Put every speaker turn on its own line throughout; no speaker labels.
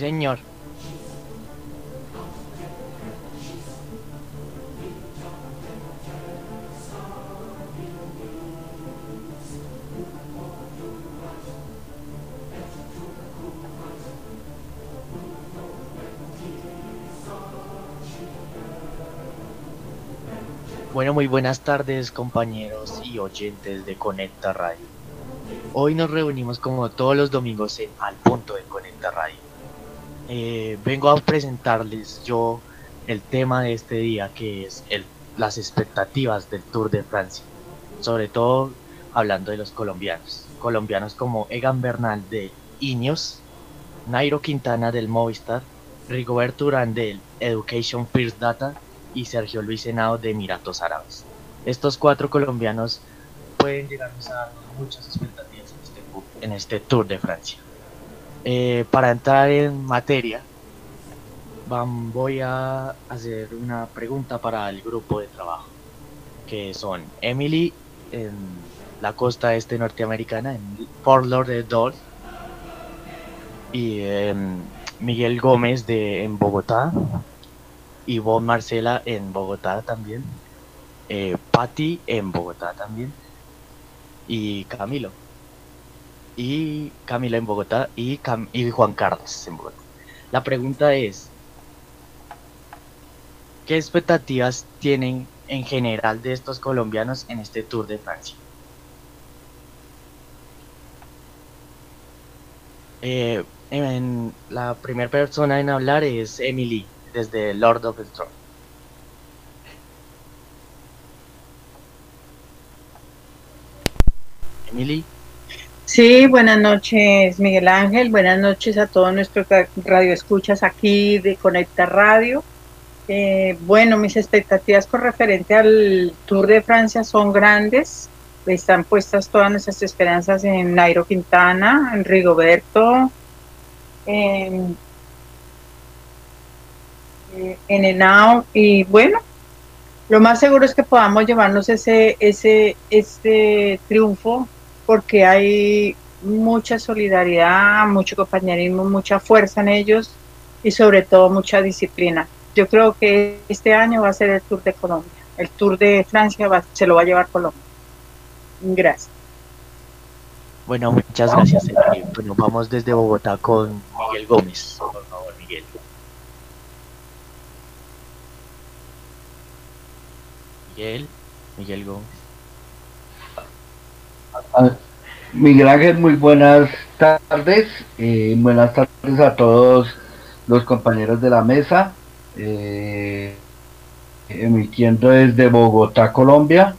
señor. Bueno, muy buenas tardes compañeros y oyentes de Conecta Radio. Hoy nos reunimos como todos los domingos en Al Punto de. Eh, vengo a presentarles yo el tema de este día que es el, las expectativas del Tour de Francia. Sobre todo hablando de los colombianos. Colombianos como Egan Bernal de Ineos, Nairo Quintana del Movistar, Rigoberto Urán del Education First Data y Sergio Luis Henao de Emiratos Árabes. Estos cuatro colombianos pueden llegarnos a dar muchas expectativas en este, en este Tour de Francia. Eh, para entrar en materia, van, voy a hacer una pregunta para el grupo de trabajo, que son Emily en la costa este norteamericana, en Fort Lauderdale, y em, Miguel Gómez de, en Bogotá, Ivonne Marcela en Bogotá también, eh, Patti en Bogotá también, y Camilo. Y Camila en Bogotá y, Juan Carlos en Bogotá. La pregunta es, ¿qué expectativas tienen en general de estos colombianos en este Tour de Francia? Eh, la primera persona en hablar es Emily, desde Lord of the Throne. Emily.
Sí, buenas noches Miguel Ángel, buenas noches a todos nuestros radioescuchas aquí de Conecta Radio. Eh, bueno, mis expectativas con referente al Tour de Francia son grandes. Están puestas todas nuestras esperanzas en Nairo Quintana, en Rigoberto, en, eh, en Enao y bueno, lo más seguro es que podamos llevarnos ese, ese, este triunfo porque hay mucha solidaridad, mucho compañerismo, mucha fuerza en ellos y sobre todo mucha disciplina. Yo creo que este año va a ser el Tour de Colombia. El Tour de Francia se lo va a llevar Colombia. Gracias.
Bueno, muchas gracias. Bueno, vamos desde Bogotá con Miguel Gómez. Por favor, Miguel. Miguel, Miguel Gómez.
Miguel Ángel, muy buenas tardes. Eh, buenas tardes a todos los compañeros de la mesa. Eh, emitiendo desde Bogotá, Colombia.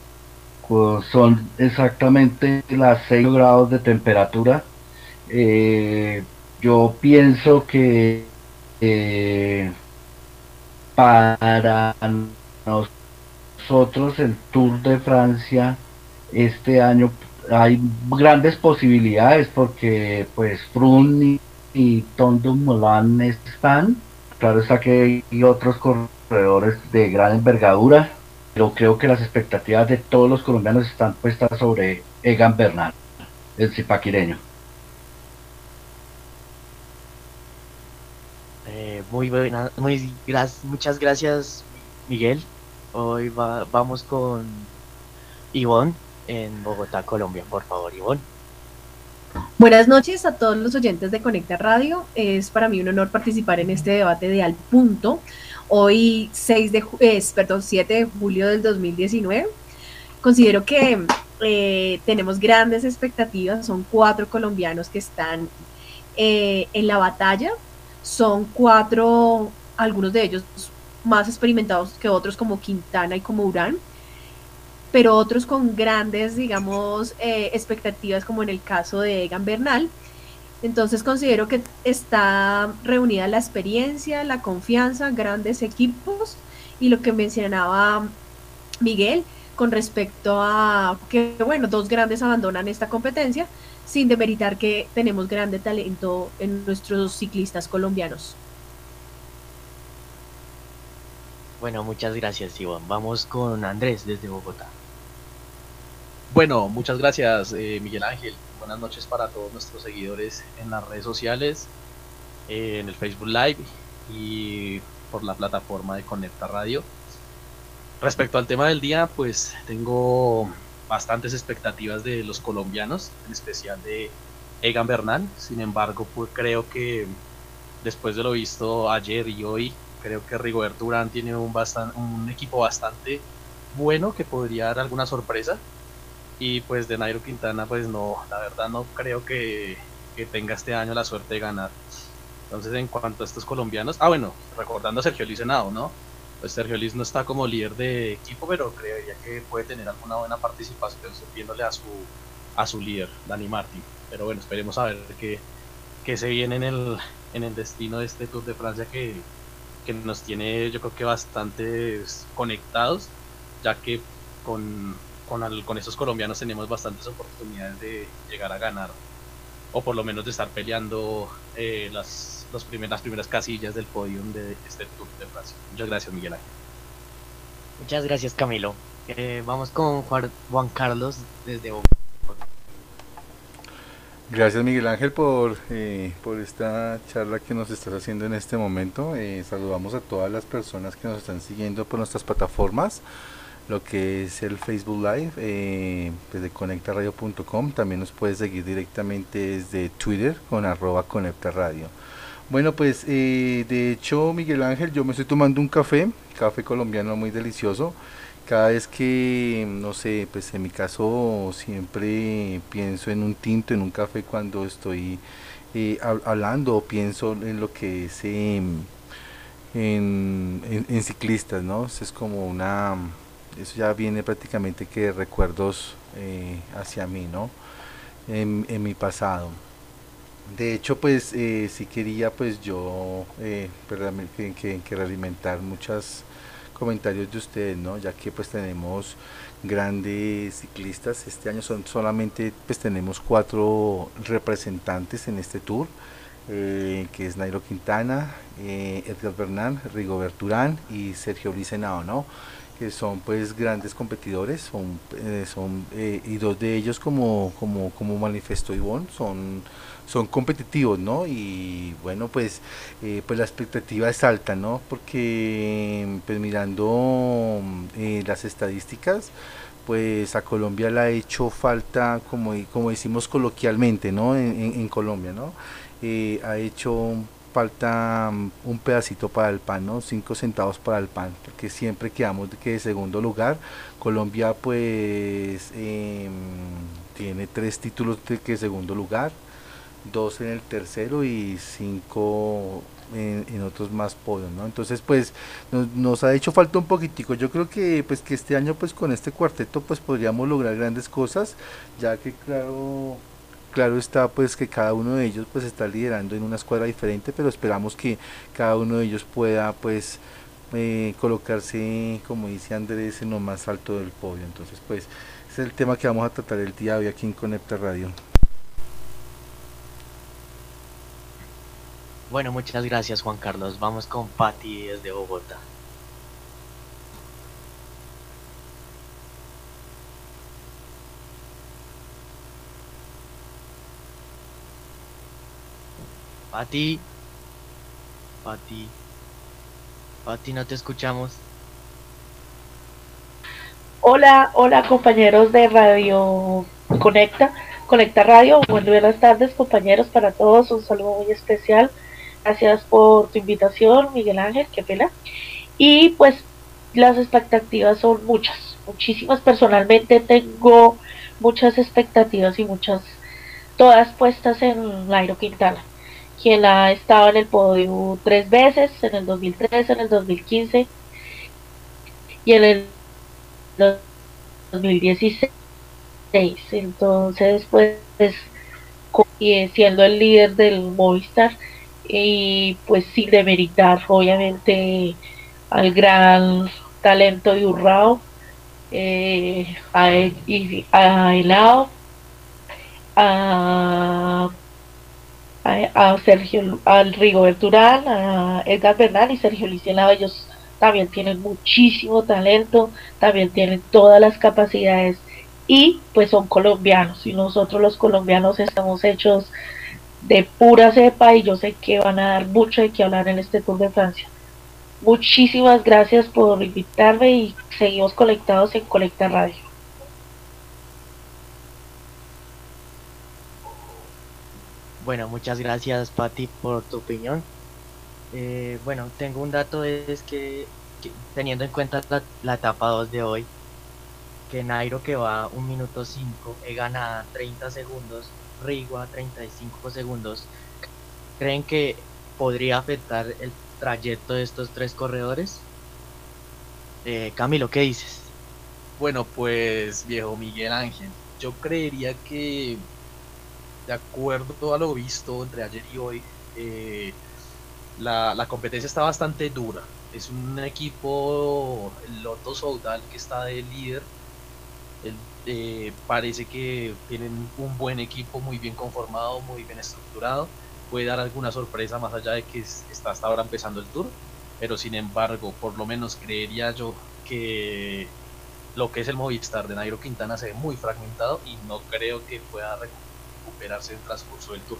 Pues son exactamente las 6 grados de temperatura. Eh, yo pienso que para nosotros el Tour de Francia este año hay grandes posibilidades porque pues Frun y, Tondo Molan están. Claro está que hay otros corredores de gran envergadura, pero creo que las expectativas de todos los colombianos están puestas sobre Egan Bernal, el zipaquireño.
Eh, muy buena, muy muchas gracias Miguel. Hoy vamos con Ivonne en Bogotá, Colombia. Por favor, Ivonne.
Buenas noches a todos los oyentes de Conecta Radio. Es para mí un honor participar en este debate de Al Punto. Hoy 6 de, perdón, 7 de julio del 2019. Considero que eh, tenemos grandes expectativas. Son cuatro colombianos que están eh, en la batalla. Son cuatro, algunos de ellos más experimentados que otros como Quintana y como Urán pero otros con grandes, digamos, eh, expectativas, como en el caso de Egan Bernal. Entonces considero que está reunida la experiencia, la confianza, grandes equipos y lo que mencionaba Miguel con respecto a que, bueno, dos grandes abandonan esta competencia sin demeritar que tenemos grande talento en nuestros ciclistas colombianos.
Bueno, muchas gracias, Iván. Vamos con Andrés desde Bogotá.
Bueno, muchas gracias, eh, Miguel Ángel. Buenas noches para todos nuestros seguidores en las redes sociales. eh, en el Facebook Live y por la plataforma de Conecta Radio. Respecto al tema del día, pues tengo bastantes expectativas de los colombianos, en especial de Egan Bernal. Sin embargo, pues creo que después de lo visto ayer y hoy, creo que Rigoberto Urán tiene un, un equipo bastante bueno que podría dar alguna sorpresa. Y pues de Nairo Quintana, pues no, la verdad no creo que, que tenga este año la suerte de ganar. Entonces, en cuanto a estos colombianos, ah, bueno, recordando a Sergio Licenado, ¿no? Pues Sergio Liz no está como líder de equipo, pero creería que puede tener alguna buena participación viéndole a su, a su líder, Dani Martin. Pero bueno, esperemos a ver qué, qué se viene en el, en el destino de este Tour de Francia que, que nos tiene, yo creo que bastante conectados, ya que con, con, con estos colombianos tenemos bastantes oportunidades de llegar a ganar, o por lo menos de estar peleando eh, las los las primeras casillas del podium de este Tour de Francia. Muchas gracias, Miguel Ángel.
Muchas gracias, Camilo. Eh, vamos con Juan Carlos desde Bogotá.
Gracias Miguel Ángel por, eh, por esta charla que nos estás haciendo en este momento. Eh, saludamos a todas las personas que nos están siguiendo por nuestras plataformas, lo que es el Facebook Live eh, desde conectaradio.com. También nos puedes seguir directamente desde Twitter con arroba conectaradio. Bueno, pues eh, de hecho, Miguel Ángel, yo me estoy tomando un café, café colombiano muy delicioso. Cada vez que, no sé, pues en mi caso siempre pienso en un tinto, en un café cuando estoy eh, hablando o pienso en lo que es em, en, ciclistas, ¿no? Es como una, eso ya viene prácticamente que recuerdos eh, hacia mí, ¿no? En, mi pasado. De hecho, pues eh, sí quería pues yo eh, que, que, realimentar muchos comentarios de ustedes, ¿no? Ya que pues tenemos grandes ciclistas. Este año son solamente pues tenemos cuatro representantes en este tour. Eh, que es Nairo Quintana, eh, Edgar Bernal, Rigo Berturán y Sergio Licenao, ¿no? Que son pues grandes competidores, son, son y dos de ellos como, como, como manifestó Ivonne, son son competitivos, ¿no? Y bueno, pues, eh, pues la expectativa es alta, ¿no? Porque pues mirando eh, las estadísticas, pues a Colombia le ha hecho falta, como, como decimos coloquialmente, ¿no? En, Colombia, ¿no? Eh, ha hecho falta un pedacito para el pan, ¿no? Cinco centavos para el pan, porque siempre quedamos de que de segundo lugar. Colombia pues em, tiene tres títulos de que segundo lugar dos en el tercero y cinco en, otros más podios, ¿no? Entonces, pues nos, ha hecho falta un poquitico. Yo creo que pues que este año pues con este cuarteto pues podríamos lograr grandes cosas, ya que claro claro está pues que cada uno de ellos pues está liderando en una escuadra diferente, pero esperamos que cada uno de ellos pueda pues eh, colocarse, como dice Andrés, en lo más alto del podio. Entonces, pues es el tema que vamos a tratar el día de hoy aquí en Conecta Radio.
Bueno, muchas gracias Juan Carlos. Vamos con Patti desde Bogotá. Patti. Patti. Patti, no te escuchamos.
Hola, hola compañeros de Radio Conecta, Conecta Radio. buenas tardes compañeros para todos. Un saludo muy especial Gracias por tu invitación, Miguel Ángel, qué pena. Y pues las expectativas son muchas, muchísimas. Personalmente tengo muchas expectativas y muchas, todas puestas en Nairo Quintana, quien ha estado en el podio tres veces, en el 2013, en el 2015 y en el 2016. Entonces, pues, siendo el líder del Movistar, y pues sin demeritar obviamente al gran talento de Urrao, eh, a, a Elao, a, a, Sergio, al Rigoberto a Edgar Bernal y Sergio Licenado, ellos también tienen muchísimo talento, también tienen todas las capacidades y pues son colombianos y nosotros los colombianos estamos hechos de pura cepa y yo sé que van a dar mucho de qué hablar en este Tour de Francia. Muchísimas gracias por invitarme y seguimos conectados en Colecta Radio.
Bueno, muchas gracias Patti por tu opinión. Eh, bueno, tengo un dato, es que, teniendo en cuenta la, etapa 2 de hoy, que Nairo que va 1 minuto 5, gana 30 segundos, Rigo a 35 segundos, ¿creen que podría afectar el trayecto de estos tres corredores? Eh, Camilo, ¿qué dices?
Bueno, pues viejo Miguel Ángel, yo creería que de acuerdo a lo visto entre ayer y hoy, eh, la, competencia está bastante dura. Es un equipo, el Loto Soudal, que está de líder. Eh, parece que tienen un buen equipo, muy bien conformado, muy bien estructurado. Puede dar alguna sorpresa más allá de que está hasta ahora empezando el tour. Pero sin embargo, por lo menos creería yo que lo que es el Movistar de Nairo Quintana se ve muy fragmentado y no creo que pueda recuperarse en el transcurso del tour.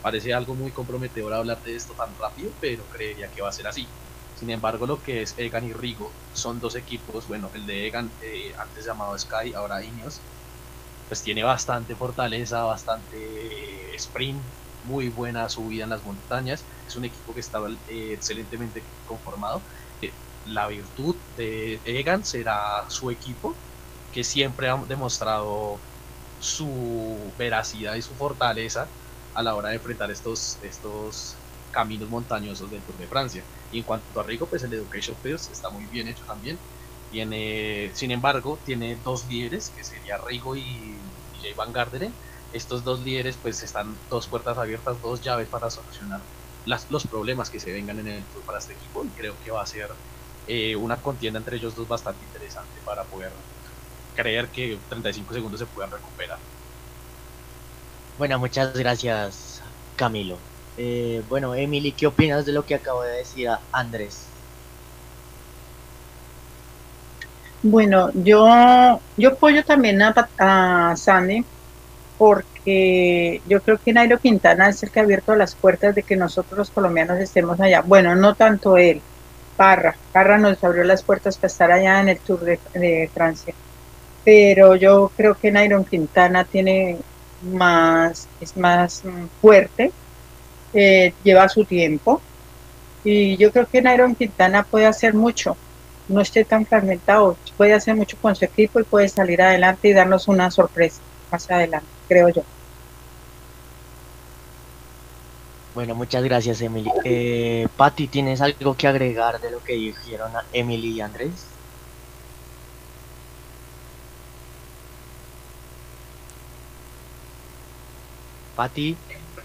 Parece algo muy comprometedor hablar de esto tan rápido, pero creería que va a ser así. Sin embargo, lo que es Egan y Rigo son dos equipos, bueno, el de Egan, eh, antes llamado Sky, ahora Ineos, pues tiene bastante fortaleza, bastante sprint, muy buena subida en las montañas. Es un equipo que está eh, excelentemente conformado. Eh, la virtud de Egan será su equipo, que siempre ha demostrado su veracidad y su fortaleza a la hora de enfrentar estos, estos caminos montañosos del Tour de Francia. Y en cuanto a Rigo, pues el Education First está muy bien hecho también. Tiene, sin embargo, tiene dos líderes, que sería Rigo y, Jay Van Garderen. Estos dos líderes, pues están dos puertas abiertas, dos llaves para solucionar los problemas que se vengan en el Tour para este equipo. Y creo que va a ser eh, una contienda entre ellos dos bastante interesante para poder creer que 35 segundos se puedan recuperar.
Bueno, muchas gracias, Camilo. Eh, bueno, Emily, ¿qué opinas de lo que acabo de decir a Andrés?
Bueno, yo, yo apoyo también a, a Sandy porque yo creo que Nairo Quintana es el que ha abierto las puertas de que nosotros los colombianos estemos allá. Bueno, no tanto él, Parra. Parra nos abrió las puertas para estar allá en el Tour de, de Francia. Pero yo creo que Nairo Quintana tiene más, es más mm, fuerte, eh, lleva su tiempo. Y yo creo que Nairo Quintana puede hacer mucho, no esté tan fragmentado, puede hacer mucho con su equipo y puede salir adelante y darnos una sorpresa más adelante, creo yo.
Bueno, muchas gracias, Emily. Eh, Patti, ¿tienes algo que agregar de lo que dijeron Emily y Andrés? Pati,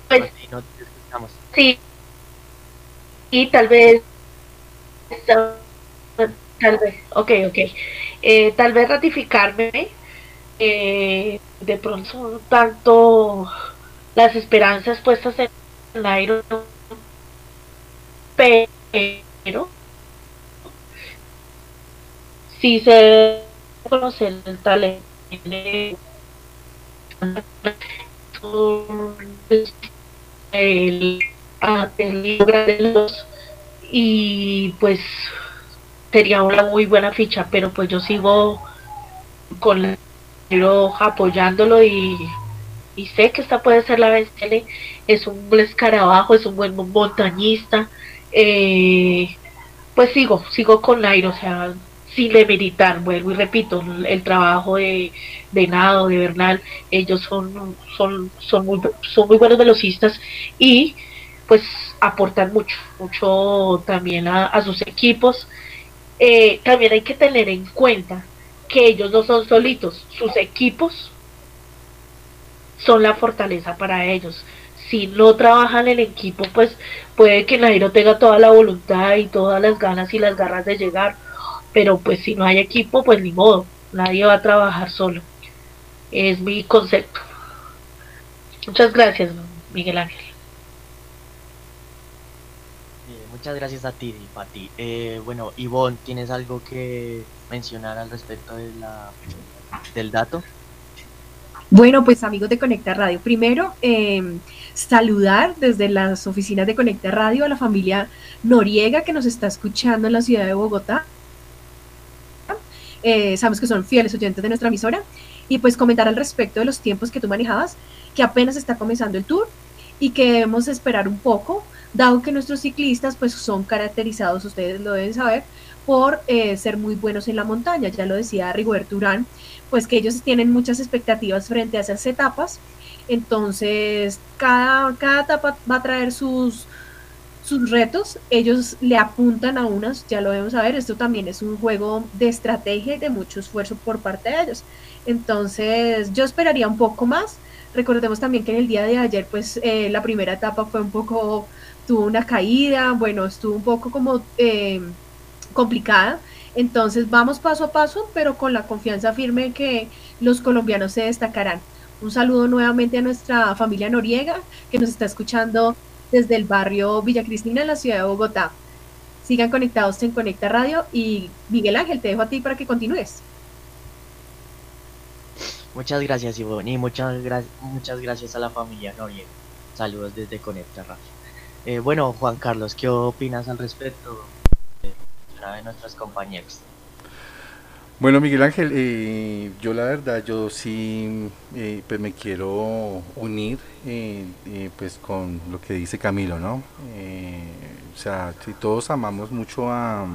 pues, no te escuchamos. Sí. Y tal vez tal vez, ok, ok. Eh, tal vez ratificarme eh, de pronto tanto las esperanzas puestas en el pero si se conoce el talento el, y pues sería una muy buena ficha, pero pues yo sigo con apoyándolo y, y sé que esta puede ser la BCL, es un buen escarabajo, es un buen montañista, eh, pues sigo, sigo con Nairo, o sea, sin demeritar, vuelvo y repito, el trabajo de, de Nado, de Bernal, ellos son, son, son, muy, son muy buenos velocistas y pues aportan mucho, mucho también a, sus equipos. Eh, también hay que tener en cuenta que ellos no son solitos, sus equipos son la fortaleza para ellos. Si no trabajan en equipo, pues puede que Nairo tenga toda la voluntad y todas las ganas y las garras de llegar, pero pues si no hay equipo, pues ni modo, nadie va a trabajar solo. Es mi concepto. Muchas gracias, Miguel Ángel.
muchas gracias a ti, Pati. Eh, bueno, Ivonne, ¿tienes algo que mencionar al respecto de la, del dato?
Bueno, pues amigos de Conecta Radio, primero em, saludar desde las oficinas de Conecta Radio a la familia Noriega que nos está escuchando en la ciudad de Bogotá. Eh, sabemos que son fieles oyentes de nuestra emisora y pues comentar al respecto de los tiempos que tú manejabas, que apenas está comenzando el tour y que debemos esperar un poco, dado que nuestros ciclistas pues son caracterizados, ustedes lo deben saber, por eh, ser muy buenos en la montaña, ya lo decía Rigoberto Urán, pues que ellos tienen muchas expectativas frente a esas etapas, entonces cada, cada etapa va a traer sus, sus retos, ellos le apuntan a unas, ya lo debemos saber, esto también es un juego de estrategia y de mucho esfuerzo por parte de ellos. Entonces yo esperaría un poco más. Recordemos también que en el día de ayer, pues eh, la primera etapa fue un poco, tuvo una caída, bueno, estuvo un poco como eh, complicada. Entonces vamos paso a paso, pero con la confianza firme que los colombianos se destacarán. Un saludo nuevamente a nuestra familia Noriega que nos está escuchando desde el barrio Villa Cristina en la ciudad de Bogotá. Sigan conectados en Conecta Radio y Miguel Ángel, te dejo a ti para que continúes.
Muchas gracias, Ivonne, y muchas, muchas gracias a la familia Noriega. Saludos desde Conecta Radio. Eh, bueno, Juan Carlos, ¿qué opinas al respecto una de nuestras compañeras?
Bueno, Miguel Ángel, eh, yo la verdad, yo sí, eh, pues me quiero unir, pues con lo que dice Camilo, ¿no? o sea, si todos amamos mucho a,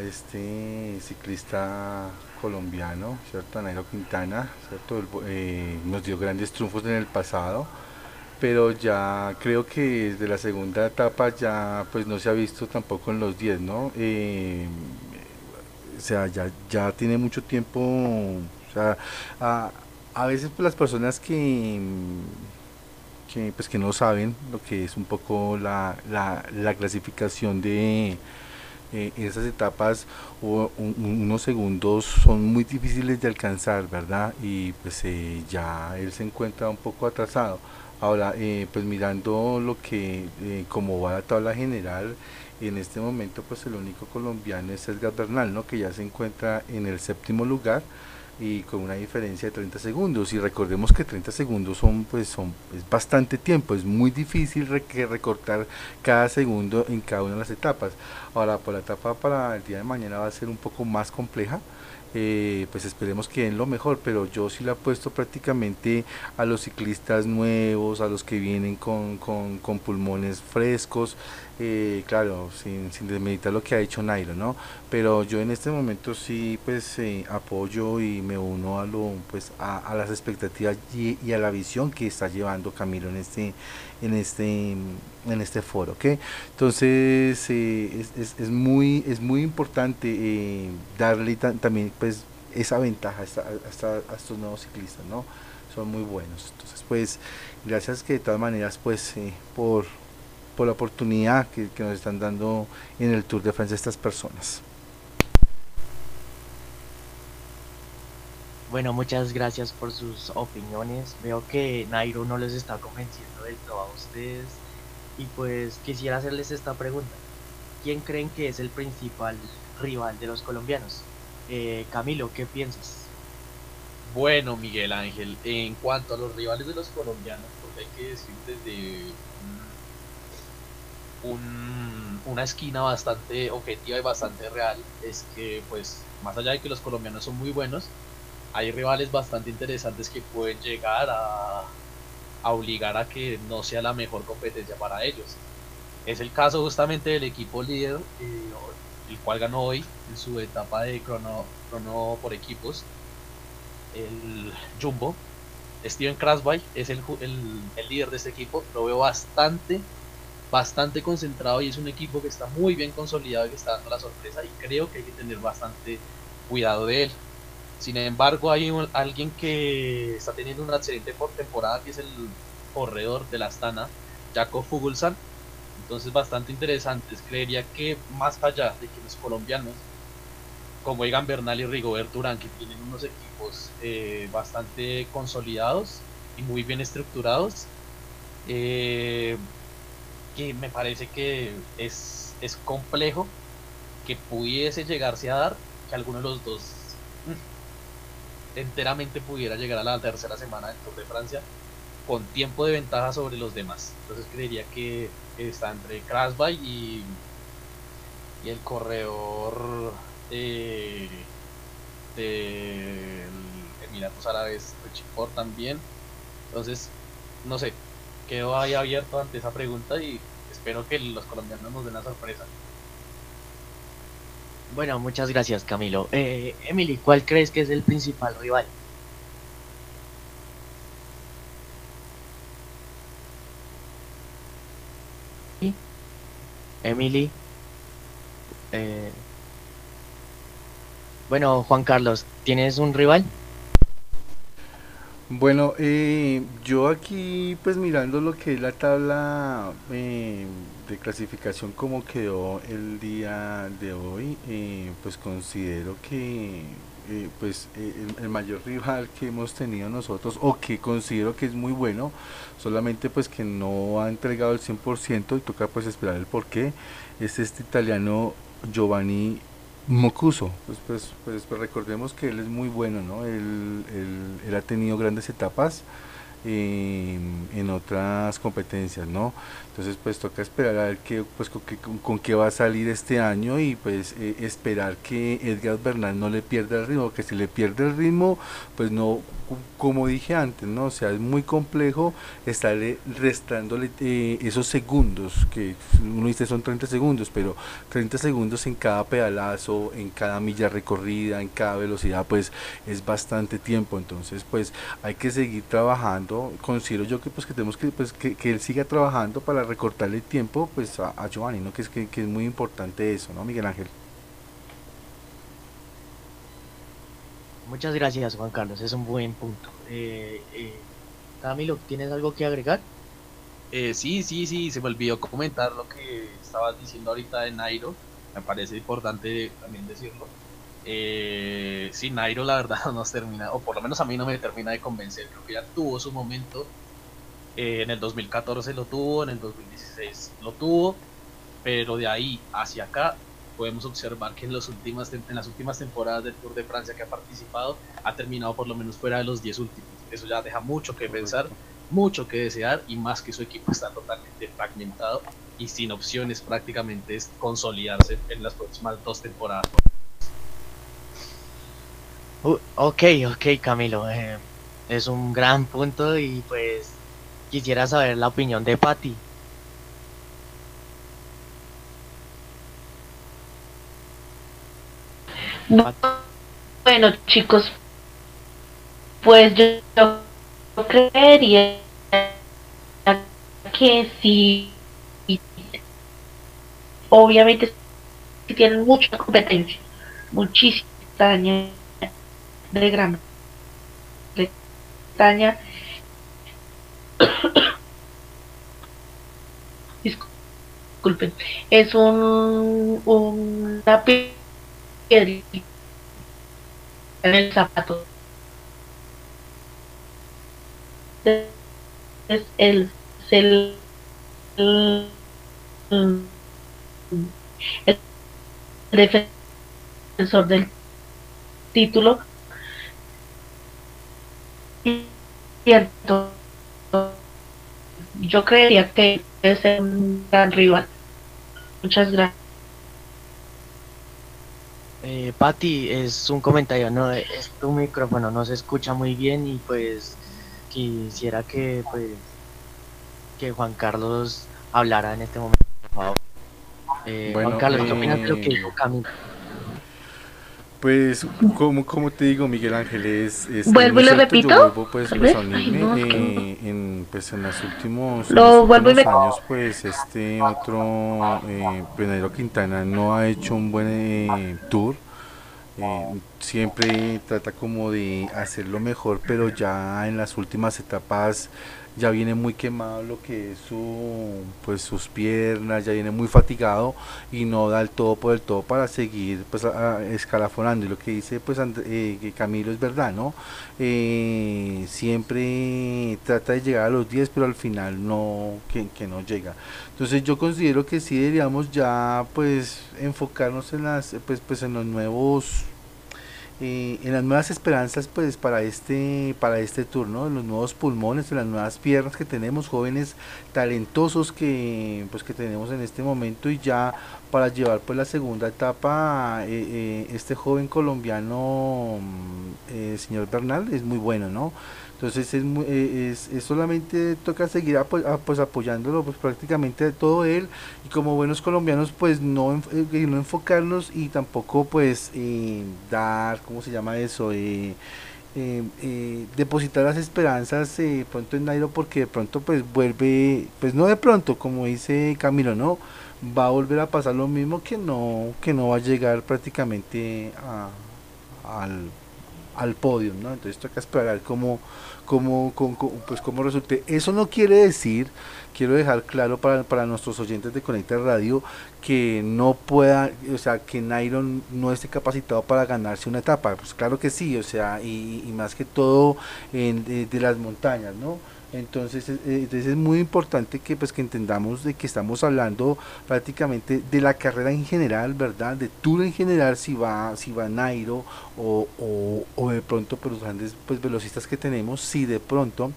este ciclista colombiano, ¿cierto? Nairo Quintana, ¿cierto? Eh, nos dio grandes triunfos en el pasado, pero ya creo que desde la segunda etapa ya pues no se ha visto tampoco en los 10, ¿no? O sea, ya, ya tiene mucho tiempo, o sea, a, a veces pues, las personas que, que, pues, que no saben lo que es un poco la, la, la clasificación de eh, esas etapas o unos segundos son muy difíciles de alcanzar, ¿verdad? Y pues eh, ya él se encuentra un poco atrasado. Ahora, eh, pues mirando lo que, eh, como va la tabla general, en este momento pues el único colombiano es Edgar Bernal, ¿no? Que ya se encuentra en el séptimo lugar y con una diferencia de 30 segundos y recordemos que 30 segundos son pues son es bastante tiempo es muy difícil recortar cada segundo en cada una de las etapas ahora por la etapa para el día de mañana va a ser un poco más compleja eh, pues esperemos que den lo mejor, pero yo sí le apuesto prácticamente a los ciclistas nuevos, a los que vienen con, con pulmones frescos, eh, claro, sin, sin desmeditar lo que ha hecho Nairo, ¿no? Pero yo en este momento sí, pues eh, apoyo y me uno a lo, pues a, las expectativas y, a la visión que está llevando Camilo en este, en este, en este foro, ¿ok? Entonces eh, es, es, muy, es muy importante darle también, pues esa ventaja hasta, a estos nuevos ciclistas, ¿no? Son muy buenos. Entonces, pues, gracias que de todas maneras, pues, por por la oportunidad que, nos están dando en el Tour de Francia estas personas.
Bueno, muchas gracias por sus opiniones. Veo que Nairo no les está convenciendo del todo a ustedes. Y pues quisiera hacerles esta pregunta. ¿Quién creen que es el principal rival de los colombianos? Eh, Camilo, ¿qué piensas?
Bueno, Miguel Ángel, en cuanto a los rivales de los colombianos, porque hay que decir desde una esquina bastante objetiva y bastante real es que pues más allá de que los colombianos son muy buenos hay rivales bastante interesantes que pueden llegar a, obligar a que no sea la mejor competencia para ellos. Es el caso justamente del equipo líder eh, el cual ganó hoy en su etapa de crono, por equipos el Jumbo. Steven Krasby es el, el, el líder de este equipo. Lo veo bastante bastante concentrado y es un equipo que está muy bien consolidado y que está dando la sorpresa y creo que hay que tener bastante cuidado de él. Sin embargo, hay alguien que está teniendo una excelente temporada que es el corredor de la Astana, Jacob Fugulsan. Entonces, bastante interesante. Creería que más allá de que los colombianos, como Egan Bernal y Rigobert Urán, que tienen unos equipos eh, bastante consolidados y muy bien estructurados, eh, que me parece que es, es complejo que pudiese llegarse a dar que alguno de los dos enteramente pudiera llegar a la tercera semana del Tour de Francia con tiempo de ventaja sobre los demás. Entonces creería que está entre Krasby y, y el corredor de, de Emiratos Árabes, Richipor también. Entonces, no sé, quedo ahí abierto ante esa pregunta y espero que los colombianos nos den la sorpresa.
Bueno, muchas gracias Camilo. Eh, Emily, ¿cuál crees que es el principal rival? Emily. Eh, bueno, Juan Carlos, ¿tienes un rival?
Bueno, eh, yo aquí pues mirando lo que es la tabla eh, de clasificación como quedó el día de hoy, eh, pues considero que eh, pues eh, el, el mayor rival que hemos tenido nosotros o que considero que es muy bueno, solamente pues que no ha entregado el 100% y toca pues esperar el porqué, es este italiano Giovanni Mocuso, pues, pues, pues, pues recordemos que él es muy bueno, ¿no? Él, él- él ha tenido grandes etapas en, en otras competencias, ¿no? Entonces pues toca esperar a ver qué, pues, con, qué, va a salir este año y pues eh, esperar que Edgar Bernal no le pierda el ritmo, que si le pierde el ritmo, pues no, como dije antes, ¿no? O sea, es muy complejo estarle restándole eh, esos segundos, que uno dice son 30 segundos, pero 30 segundos en cada pedalazo, en cada milla recorrida, en cada velocidad, pues es bastante tiempo. Entonces, pues hay que seguir trabajando. Considero yo que pues que tenemos que pues que, que él siga trabajando para recortarle el tiempo pues a, a Giovanni, ¿no? Que es que, que es muy importante eso, ¿no, Miguel Ángel?
Muchas gracias Juan Carlos, es un buen punto. Eh, eh, Camilo, ¿tienes algo que agregar?
Eh, sí, sí, sí, se me olvidó comentar lo que estabas diciendo ahorita de Nairo. Me parece importante también decirlo. Eh, Nairo la verdad no nos termina, o por lo menos a mí no me termina de convencer. Creo que ya tuvo su momento. Eh, en el 2014 lo tuvo, en el 2016 lo tuvo, pero de ahí hacia acá podemos observar que en las últimas temporadas del Tour de Francia que ha participado ha terminado por lo menos fuera de los 10 últimos. Eso ya deja mucho que pensar mucho que desear y más que su equipo está totalmente fragmentado y sin opciones prácticamente es consolidarse en las próximas dos temporadas.
Uh, ok, ok Camilo, eh, es un gran punto y pues quisiera saber la opinión de Patty.
Bueno, chicos, pues yo, yo creería que sí, obviamente tienen mucha competencia, muchísima de Gran Bretaña. Disculpen, es un, una piedrita en el zapato. Es el, el, el, el defensor del título. Cierto. Yo creería que es un gran rival. Muchas gracias.
Eh, Patty, es un comentario, no, es tu micrófono, no se escucha muy bien y pues quisiera que pues que Juan Carlos hablara en este momento, por favor. Eh,
Bueno,
Juan Carlos, ¿qué opinas de lo que
eh,
dijo Camilo?
Pues, como, como te digo, Miguel Ángel, es... es
¿Vuelvo y lo
cierto,
repito?
Yo vuelvo, pues,
Tal
pues,
vez.
a
Ay, no,
en, pues, en los últimos,
Lo
los últimos años, pues, este otro, eh, Quintana no ha hecho un buen eh, tour. Eh, siempre trata como de hacerlo mejor, pero ya en las últimas etapas ya viene muy quemado lo que es su, pues sus piernas, ya viene muy fatigado y no da el todo por el todo para seguir pues escalafonando y lo que dice pues eh, Camilo es verdad, ¿no? Eh, siempre trata de llegar a los 10 pero al final no, que, que no llega. Entonces yo considero que sí deberíamos ya pues enfocarnos en las pues pues en los nuevos eh, en las nuevas esperanzas pues para este para este turno en los nuevos pulmones en las nuevas piernas que tenemos jóvenes talentosos que pues que tenemos en este momento y ya para llevar pues la segunda etapa eh, eh, este joven colombiano mm, señor Bernal es muy bueno no entonces es, es, es, solamente toca seguir pues apoyándolo pues prácticamente todo él y como buenos colombianos pues no, no enfocarnos y tampoco pues dar ¿cómo se llama eso? Eh, eh, eh, depositar las esperanzas pronto en Nairo porque de pronto pues vuelve, pues no de pronto, como dice Camilo, ¿no? Va a volver a pasar lo mismo que no, que no va a llegar prácticamente al, al podio, ¿no? Entonces toca esperar cómo, cómo, cómo, pues cómo resulte. Eso no quiere decir quiero dejar claro para, para nuestros oyentes de Conecta Radio que no pueda, o sea, que Nairo no esté capacitado para ganarse una etapa. Pues claro que sí, o sea, y, más que todo en, de, las montañas, ¿no? Entonces, eh, entonces es muy importante que pues que entendamos de que estamos hablando prácticamente de la carrera en general, ¿verdad? De Tour en general, si va, si va Nairo o, o, o de pronto por los grandes pues velocistas que tenemos, si de pronto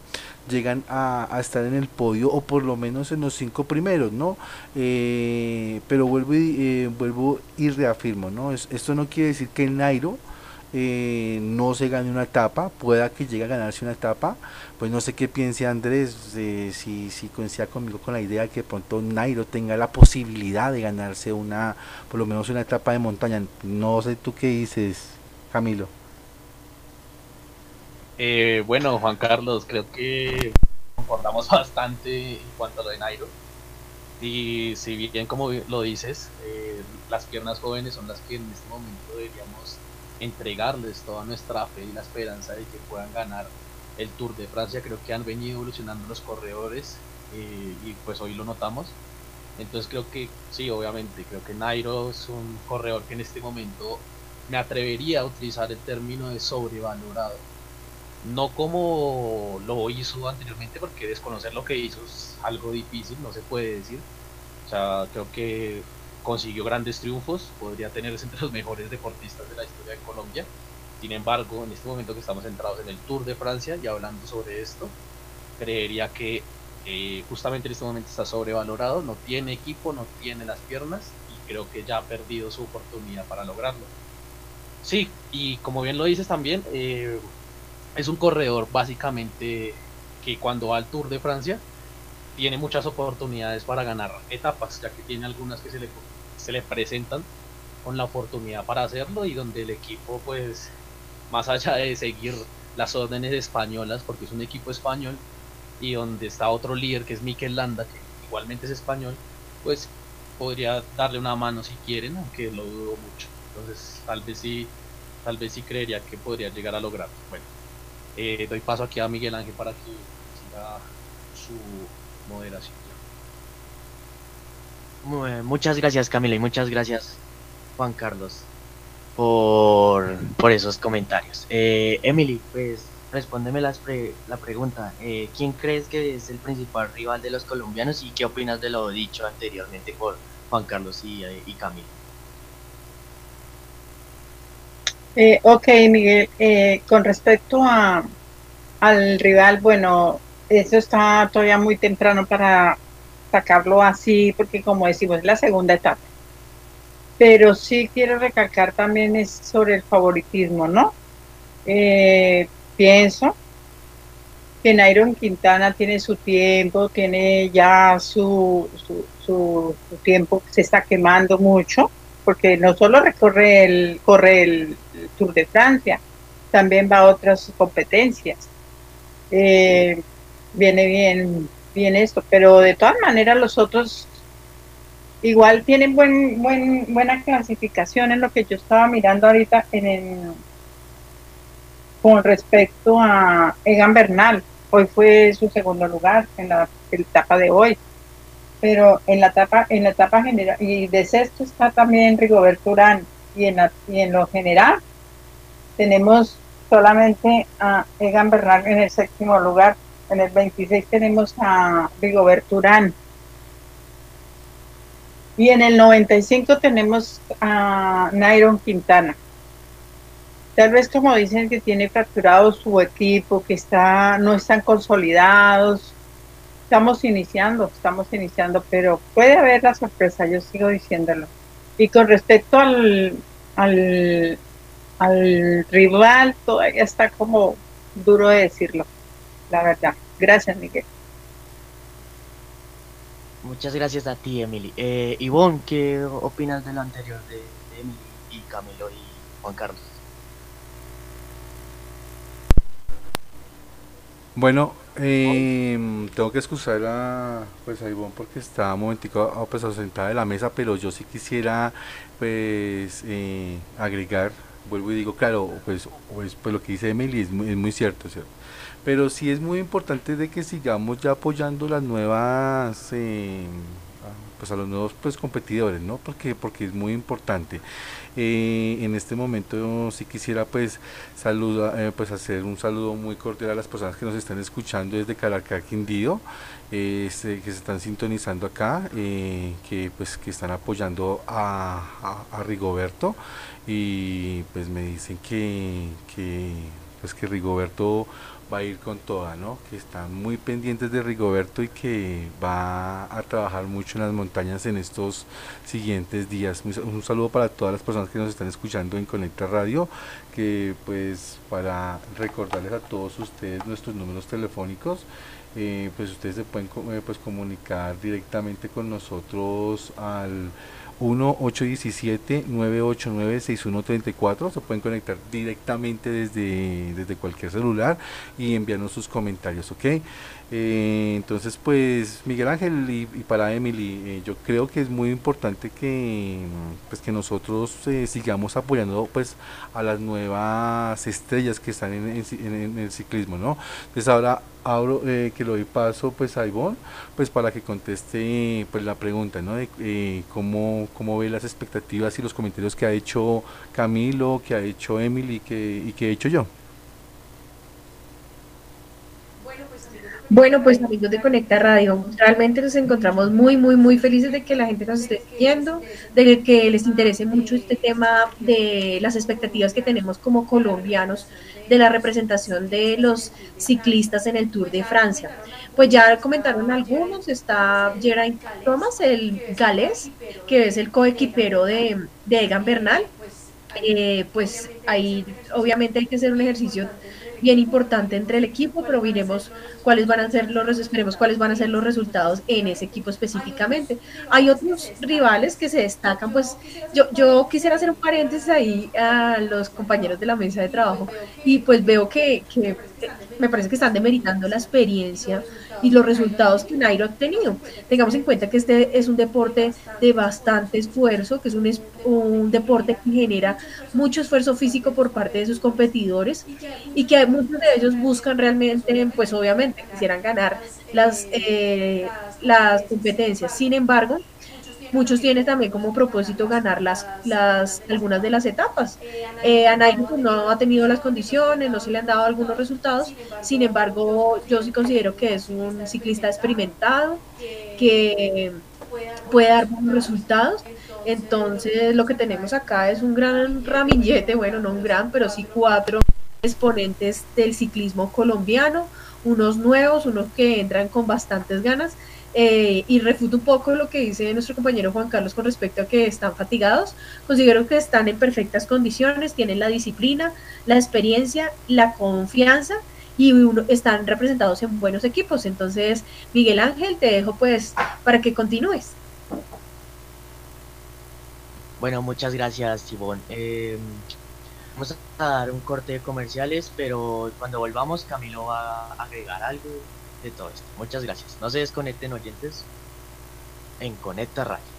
llegan a, estar en el podio o por lo menos en los cinco primeros, ¿no? Eh, pero vuelvo y, eh, vuelvo y reafirmo, ¿no? esto no quiere decir que Nairo eh, no se gane una etapa, pueda que llegue a ganarse una etapa, pues no sé qué piense Andrés, si, si coincida conmigo con la idea de que pronto Nairo tenga la posibilidad de ganarse una, por lo menos una etapa de montaña, no sé tú qué dices, Camilo.
Eh, bueno, Juan Carlos, creo que concordamos bastante en cuanto a lo de Nairo. Y si bien, como lo dices, eh, las piernas jóvenes son las que en este momento deberíamos entregarles toda nuestra fe y la esperanza de que puedan ganar el Tour de Francia. Creo que han venido evolucionando los corredores eh, y pues hoy lo notamos. Entonces creo que sí, obviamente, creo que Nairo es un corredor que en este momento me atrevería a utilizar el término de sobrevalorado no como lo hizo anteriormente, porque desconocer lo que hizo es algo difícil, no se puede decir. O sea, creo que consiguió grandes triunfos, podría tenerse entre los mejores deportistas de la historia de Colombia. Sin embargo, en este momento que estamos centrados en el Tour de Francia y hablando sobre esto, creería que eh, justamente en este momento está sobrevalorado, no tiene equipo, no tiene las piernas y creo que ya ha perdido su oportunidad para lograrlo. Sí, y como bien lo dices también, eh, es un corredor básicamente que cuando va al Tour de Francia tiene muchas oportunidades para ganar etapas, ya que tiene algunas que se le, se le presentan con la oportunidad para hacerlo y donde el equipo pues más allá de seguir las órdenes españolas, porque es un equipo español, y donde está otro líder que es Mikel Landa, que igualmente es español, pues podría darle una mano si quieren, aunque lo dudo mucho. Entonces tal vez sí, tal vez sí creería que podría llegar a lograrlo. Bueno, eh, doy paso aquí a Miguel Ángel para que siga su moderación.
Muchas gracias Camila y muchas gracias Juan Carlos por, por esos comentarios. Eh, Emily, pues respóndeme las la pregunta. Eh, ¿Quién crees que es el principal rival de los colombianos y qué opinas de lo dicho anteriormente por Juan Carlos y, y Camila?
Eh, ok, Miguel, eh, con respecto a, al rival, bueno, eso está todavía muy temprano para sacarlo así, porque como decimos, es la segunda etapa. Pero sí quiero recalcar también es sobre el favoritismo, ¿no? Eh, pienso que Nairon Quintana tiene su tiempo, tiene ya su, su, su, su tiempo, se está quemando mucho porque no solo recorre el, corre el Tour de Francia, también va a otras competencias. Eh, viene bien, bien esto, pero de todas maneras los otros igual tienen buen, buen, buena clasificación en lo que yo estaba mirando ahorita en con respecto a Egan Bernal. Hoy fue su segundo lugar en la etapa de hoy pero en la etapa, en la etapa general, y de sexto está también Rigoberto Urán, y en, y en lo general tenemos solamente a Egan Bernal en el séptimo lugar, en el 26 tenemos a Rigoberto Urán, y en el 95 tenemos a Nairon Quintana. Tal vez como dicen que tiene fracturado su equipo, que está, no están consolidados. Estamos iniciando, estamos iniciando, pero puede haber la sorpresa, yo sigo diciéndolo. Y con respecto al, al, al rival, todavía está como duro de decirlo, la verdad. Gracias, Miguel.
Muchas gracias a ti, Emily. Eh, Ivonne, ¿qué opinas de lo anterior de, de Emily y Camilo y Juan Carlos?
Bueno, eh, tengo que excusar a, pues, a Ivonne porque está un momentico pues, ausentada de la mesa, pero yo sí quisiera pues eh, agregar, vuelvo y digo, claro, pues, pues, pues lo que dice Emily es muy, es muy cierto, ¿cierto? Pero sí es muy importante de que sigamos ya apoyando las nuevas, eh, pues a los nuevos pues competidores, ¿no? Porque, porque es muy importante. Eh, en este momento sí quisiera pues saluda, eh, pues hacer un saludo muy cordial a las personas que nos están escuchando desde Caracas, Quindío, que se están sintonizando acá, que pues que están apoyando a, a- a Rigoberto y pues me dicen que, que pues que Rigoberto va a ir con toda, ¿no? Que están muy pendientes de Rigoberto y que va a trabajar mucho en las montañas en estos siguientes días. Un saludo para todas las personas que nos están escuchando en Conecta Radio, que pues para recordarles a todos ustedes nuestros números telefónicos, eh, pues ustedes se pueden eh, pues comunicar directamente con nosotros al 1-817-989-6134. Se pueden conectar directamente desde, desde cualquier celular y enviarnos sus comentarios, ¿ok? Eh, entonces, pues Miguel Ángel y, para Emily, eh, yo creo que es muy importante que, mm, pues, que nosotros eh, sigamos apoyando pues, a las nuevas estrellas que están en, el ciclismo, ¿no? Entonces ahora abro, eh, que le doy paso pues, a Ivonne pues, para que conteste pues, la pregunta, ¿no? De eh, cómo, cómo ve las expectativas y los comentarios que ha hecho Camilo, que ha hecho Emily que, y que he hecho yo.
Bueno, pues amigos de Conecta Radio, realmente nos encontramos muy, muy, muy felices de que la gente nos esté siguiendo, de que les interese mucho este tema de las expectativas que tenemos como colombianos de la representación de los ciclistas en el Tour de Francia. Pues ya comentaron algunos, está Geraint Thomas, el galés, que es el coequipero de, de Egan Bernal. Eh, pues ahí obviamente hay que hacer un ejercicio bien importante entre el equipo, pero miremos cuáles van a ser los esperemos cuáles van a ser los resultados en ese equipo específicamente. Hay otros rivales que se destacan, pues yo, yo quisiera hacer un paréntesis ahí a los compañeros de la mesa de trabajo y pues veo que, que me parece que están demeritando la experiencia y los resultados que Nairo ha tenido. Tengamos en cuenta que este es un deporte de bastante esfuerzo, que es un, un deporte que genera mucho esfuerzo físico por parte de sus competidores y que muchos de ellos buscan realmente, pues obviamente, quisieran ganar las, eh, las competencias. Sin embargo, muchos tienen también como propósito ganar las, las algunas de las etapas. Eh, a pues, no ha tenido las condiciones, no se le han dado algunos resultados, sin embargo yo sí considero que es un ciclista experimentado, que puede dar buenos resultados. Entonces lo que tenemos acá es un gran ramillete, bueno, no un gran, pero sí cuatro exponentes del ciclismo colombiano, unos nuevos, unos que entran con bastantes ganas eh, y refuto un poco lo que dice nuestro compañero Juan Carlos con respecto a que están fatigados. Considero que están en perfectas condiciones, tienen la disciplina, la experiencia, la confianza y uno, están representados en buenos equipos. Entonces, Miguel Ángel, te dejo pues para que continúes.
Bueno, muchas gracias, Ivonne. Eh, vamos a dar un corte de comerciales, pero cuando volvamos, Camilo va a agregar algo todo esto. Muchas gracias. No se desconecten, oyentes, en Conecta Radio.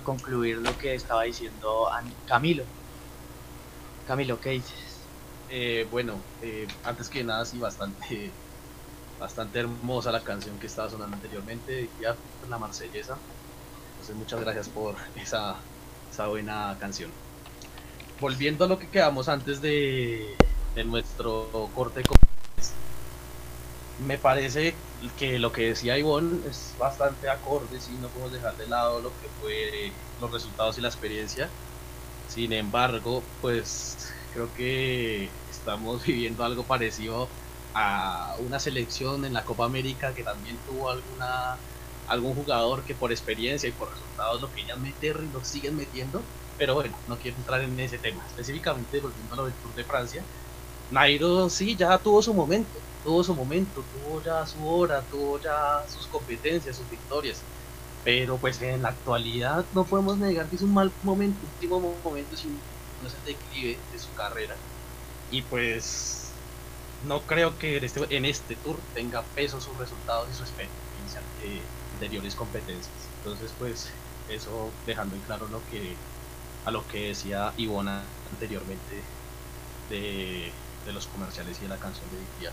Concluir lo que estaba diciendo Camilo. Camilo, ¿qué dices?
Eh, bueno, eh, antes que nada, sí, bastante, bastante hermosa la canción que estaba sonando anteriormente, ya la marsellesa. Entonces, muchas gracias por esa, esa buena canción. Volviendo a lo que quedamos antes de, de nuestro corte, me parece que lo que decía Ivonne es bastante acorde, si no podemos dejar de lado lo que fue los resultados y la experiencia. Sin embargo, pues creo que estamos viviendo algo parecido a una selección en la Copa América que también tuvo alguna algún jugador que por experiencia y por resultados lo querían meter y lo siguen metiendo, pero bueno, no quiero entrar en ese tema. Específicamente volviendo a lo del Tour de Francia, Nairo sí ya tuvo su momento, tuvo su momento, tuvo ya su hora, tuvo ya sus competencias, sus victorias. Pero pues en la actualidad no podemos negar que es un mal momento, último momento, si no es el declive de su carrera. Y pues no creo que en este, este tour tenga peso sus resultados y su experiencia de anteriores competencias. Entonces pues eso dejando en claro lo que a lo que decía Ivona anteriormente de, de los comerciales y de la canción de Vicky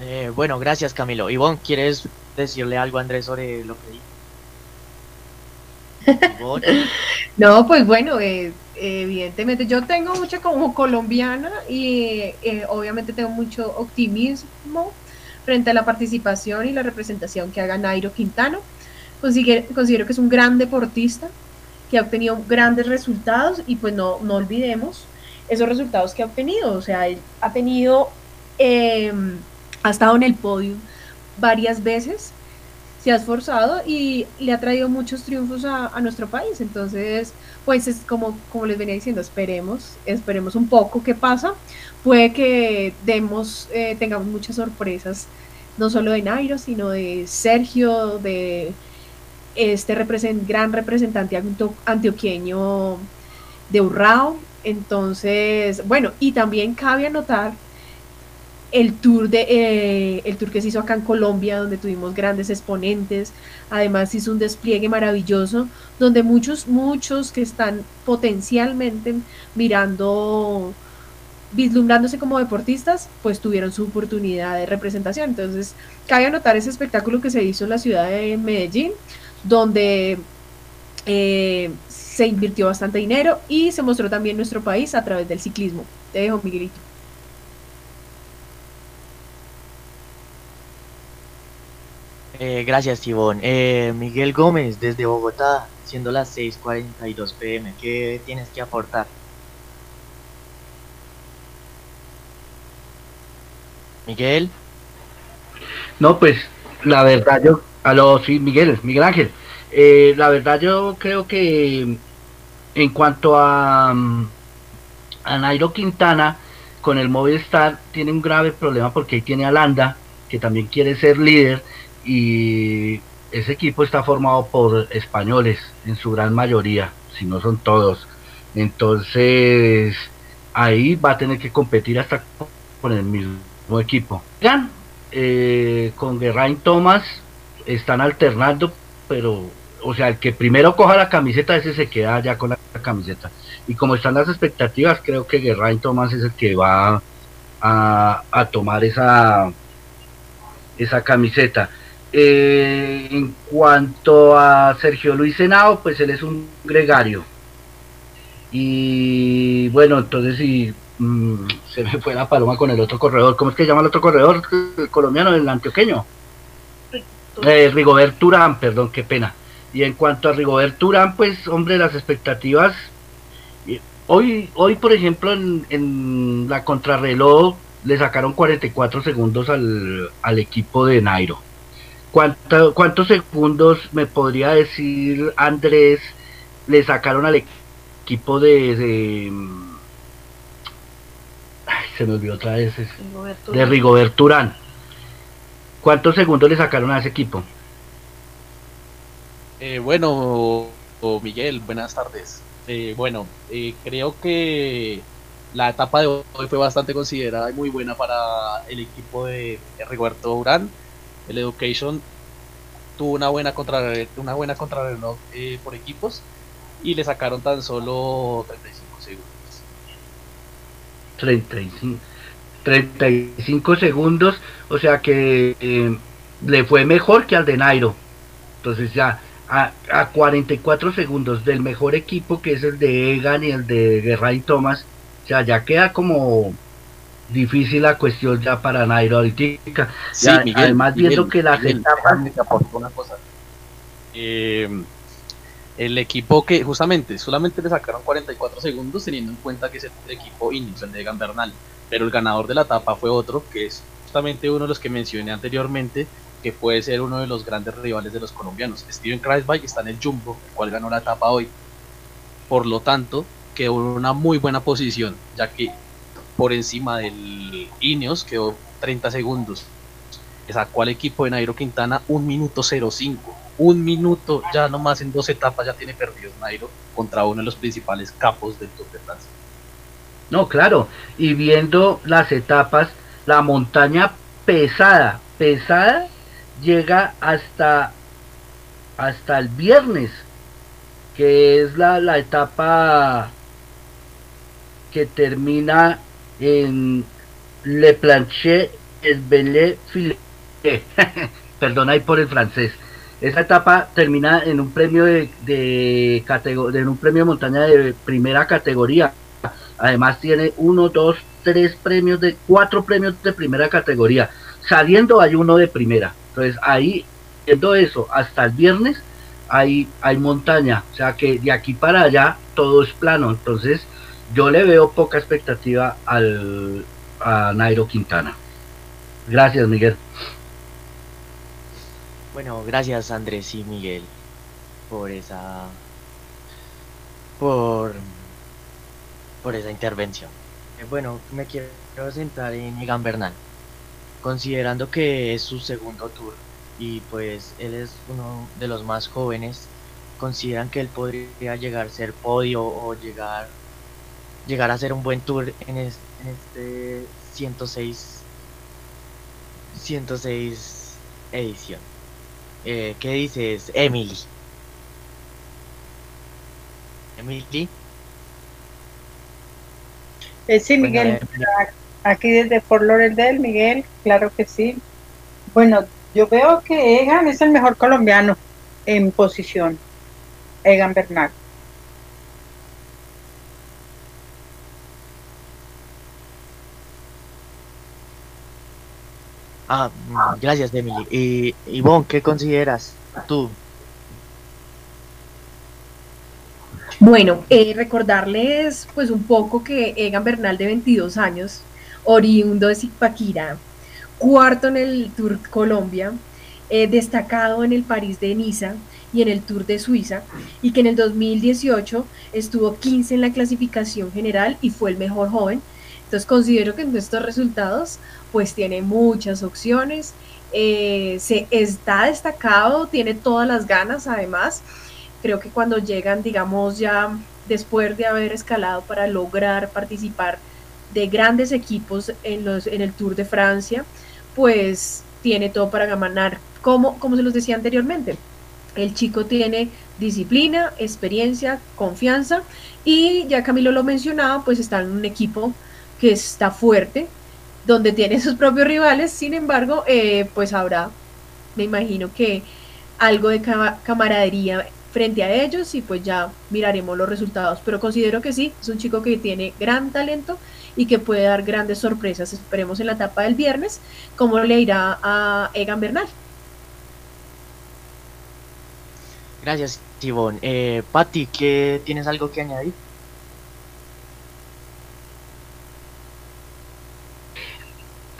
Eh, bueno, gracias Camilo. Ivonne, ¿quieres decirle algo a Andrés sobre lo que dijo?
No, pues bueno, eh, evidentemente yo tengo mucha como colombiana y eh, obviamente tengo mucho optimismo frente a la participación y la representación que haga Nairo Quintano. Consigue- considero que es un gran deportista que ha obtenido grandes resultados y pues no, no olvidemos esos resultados que ha obtenido. O sea, él ha tenido, eh, ha estado en el podio varias veces se ha esforzado y le ha traído muchos triunfos a, nuestro país. Entonces, pues es como, como les venía diciendo, esperemos, esperemos un poco qué pasa. Puede que demos, eh, tengamos muchas sorpresas, no solo de Nairo, sino de Sergio, de este represent, gran representante antioqueño de Urrao. Entonces, bueno, y también cabe anotar el tour de eh, el tour que se hizo acá en Colombia donde tuvimos grandes exponentes. Además hizo un despliegue maravilloso donde muchos muchos que están potencialmente mirando vislumbrándose como deportistas pues tuvieron su oportunidad de representación. Entonces cabe anotar ese espectáculo que se hizo en la ciudad de Medellín donde eh, se invirtió bastante dinero y se mostró también nuestro país a través del ciclismo. Te dejo Miguelito
eh, gracias Ivonne. Eh, Miguel Gómez, desde Bogotá, siendo las 6:42 pm, ¿qué tienes que aportar? Miguel,
No, pues la verdad yo, a los sí, Miguel, Miguel Ángel, eh, la verdad yo creo que en cuanto a, a Nairo Quintana con el Movistar tiene un grave problema porque ahí tiene a Landa, que también quiere ser líder y ese equipo está formado por españoles en su gran mayoría, si no son todos. Entonces ahí va a tener que competir hasta con el mismo equipo. Eh, con Geraint Thomas están alternando, pero, o sea, el que primero coja la camiseta, ese se queda ya con la, camiseta. Y como están las expectativas, creo que Geraint Thomas es el que va a, a tomar esa, esa camiseta. Eh, en cuanto a Sergio Luis Senado, pues él es un gregario. Y bueno, entonces si mm, se me fue la paloma con el otro corredor. ¿Cómo es que llama el otro corredor el colombiano, el antioqueño? eh, Rigobert Urán, perdón, qué pena. Y en cuanto a Rigobert Urán, pues hombre, las expectativas, eh, hoy, hoy por ejemplo en, en la contrarreloj le sacaron 44 segundos al, al equipo de Nairo. ¿Cuánto- ¿Cuántos segundos me podría decir Andrés le sacaron al equipo de... de ay, se me olvidó otra vez. es-
Roberto.
de. ¿Cuántos segundos le sacaron a ese equipo?
Eh, bueno, Miguel, buenas tardes. Eh, bueno, eh, creo que la etapa de hoy fue bastante considerada y muy buena para el equipo de Rigoberto Urán. El Education tuvo una buena contrarreloj, una buena contrarreloj eh, por equipos y le sacaron tan solo 35 segundos.
35, 35 segundos, o sea que eh, le fue mejor que al de Nairo. Entonces ya a, a 44 segundos del mejor equipo que es el de Egan y el de Guerrain Thomas, o sea, ya queda como difícil la cuestión ya para Nairo ahorita.
Sí,
Ya,
Miguel,
además viendo que las
Miguel,
etapas-
una cosa. Eh, el equipo que justamente solamente le sacaron 44 segundos teniendo en cuenta que es el equipo Ineos, el de Egan Bernal, pero el ganador de la etapa fue otro que es justamente uno de los que mencioné anteriormente que puede ser uno de los grandes rivales de los colombianos. Steven Kreisbach está en el Jumbo, el cual ganó la etapa hoy. Por lo tanto, quedó en una muy buena posición, ya que por encima del Ineos quedó 30 segundos. Le sacó equipo de Nairo Quintana un minuto 05. Un minuto, ya nomás en dos etapas ya tiene perdido Nairo contra uno de los principales capos del Tour de Francia.
No, claro, y viendo las etapas, la montaña pesada, pesada, llega hasta, hasta el viernes, que es la, la etapa que termina en Le Planchet Esbelé Filet. Perdona ahí por el francés. Esa etapa termina en un premio de, de, en un premio de montaña de primera categoría. Además tiene uno, dos, tres premios de cuatro premios de primera categoría. Saliendo hay uno de primera. Entonces ahí, viendo eso, hasta el viernes hay, hay montaña. O sea que de aquí para allá todo es plano. Entonces yo le veo poca expectativa al, a Nairo Quintana. Gracias, Miguel.
Bueno, gracias Andrés y Miguel por esa por por esa intervención. Eh, Bueno, me quiero centrar en Egan Bernal, considerando que es su segundo tour y pues él es uno de los más jóvenes. Consideran que él podría llegar a ser podio o llegar llegar a ser un buen tour en, es- en este 106 106 edición. Eh, ¿Qué dices, Emily? Emily,
Eh, sí, Miguel,
eh,
aquí desde Fort Lauderdale, Miguel, claro que sí. Bueno, yo veo que Egan es el mejor colombiano en posición. Egan Bernal.
Ah, gracias, Emily. Y Ivonne, ¿qué consideras tú?
Bueno, eh, recordarles pues un poco que Egan Bernal de 22 años, oriundo de Zipaquirá, cuarto en el Tour Colombia, eh, destacado en el París de Niza y en el Tour de Suiza, y que en el 2018 estuvo 15 en la clasificación general y fue el mejor joven. Entonces considero que estos resultados pues tiene muchas opciones, eh, se está destacado, tiene todas las ganas además creo que cuando llegan, digamos, ya después de haber escalado para lograr participar de grandes equipos en, los, en el Tour de Francia, pues tiene todo para ganar. Como, como se los decía anteriormente, el chico tiene disciplina, experiencia, confianza y ya Camilo lo mencionaba, pues está en un equipo que está fuerte, donde tiene sus propios rivales, sin embargo, eh, pues habrá, me imagino que algo de ca- camaradería frente a ellos y pues ya miraremos los resultados. Pero considero que sí, es un chico que tiene gran talento y que puede dar grandes sorpresas. Esperemos en la etapa del viernes cómo le irá a Egan Bernal.
Gracias, Ivonne. Eh, Patti, ¿qué, ¿tienes algo que añadir?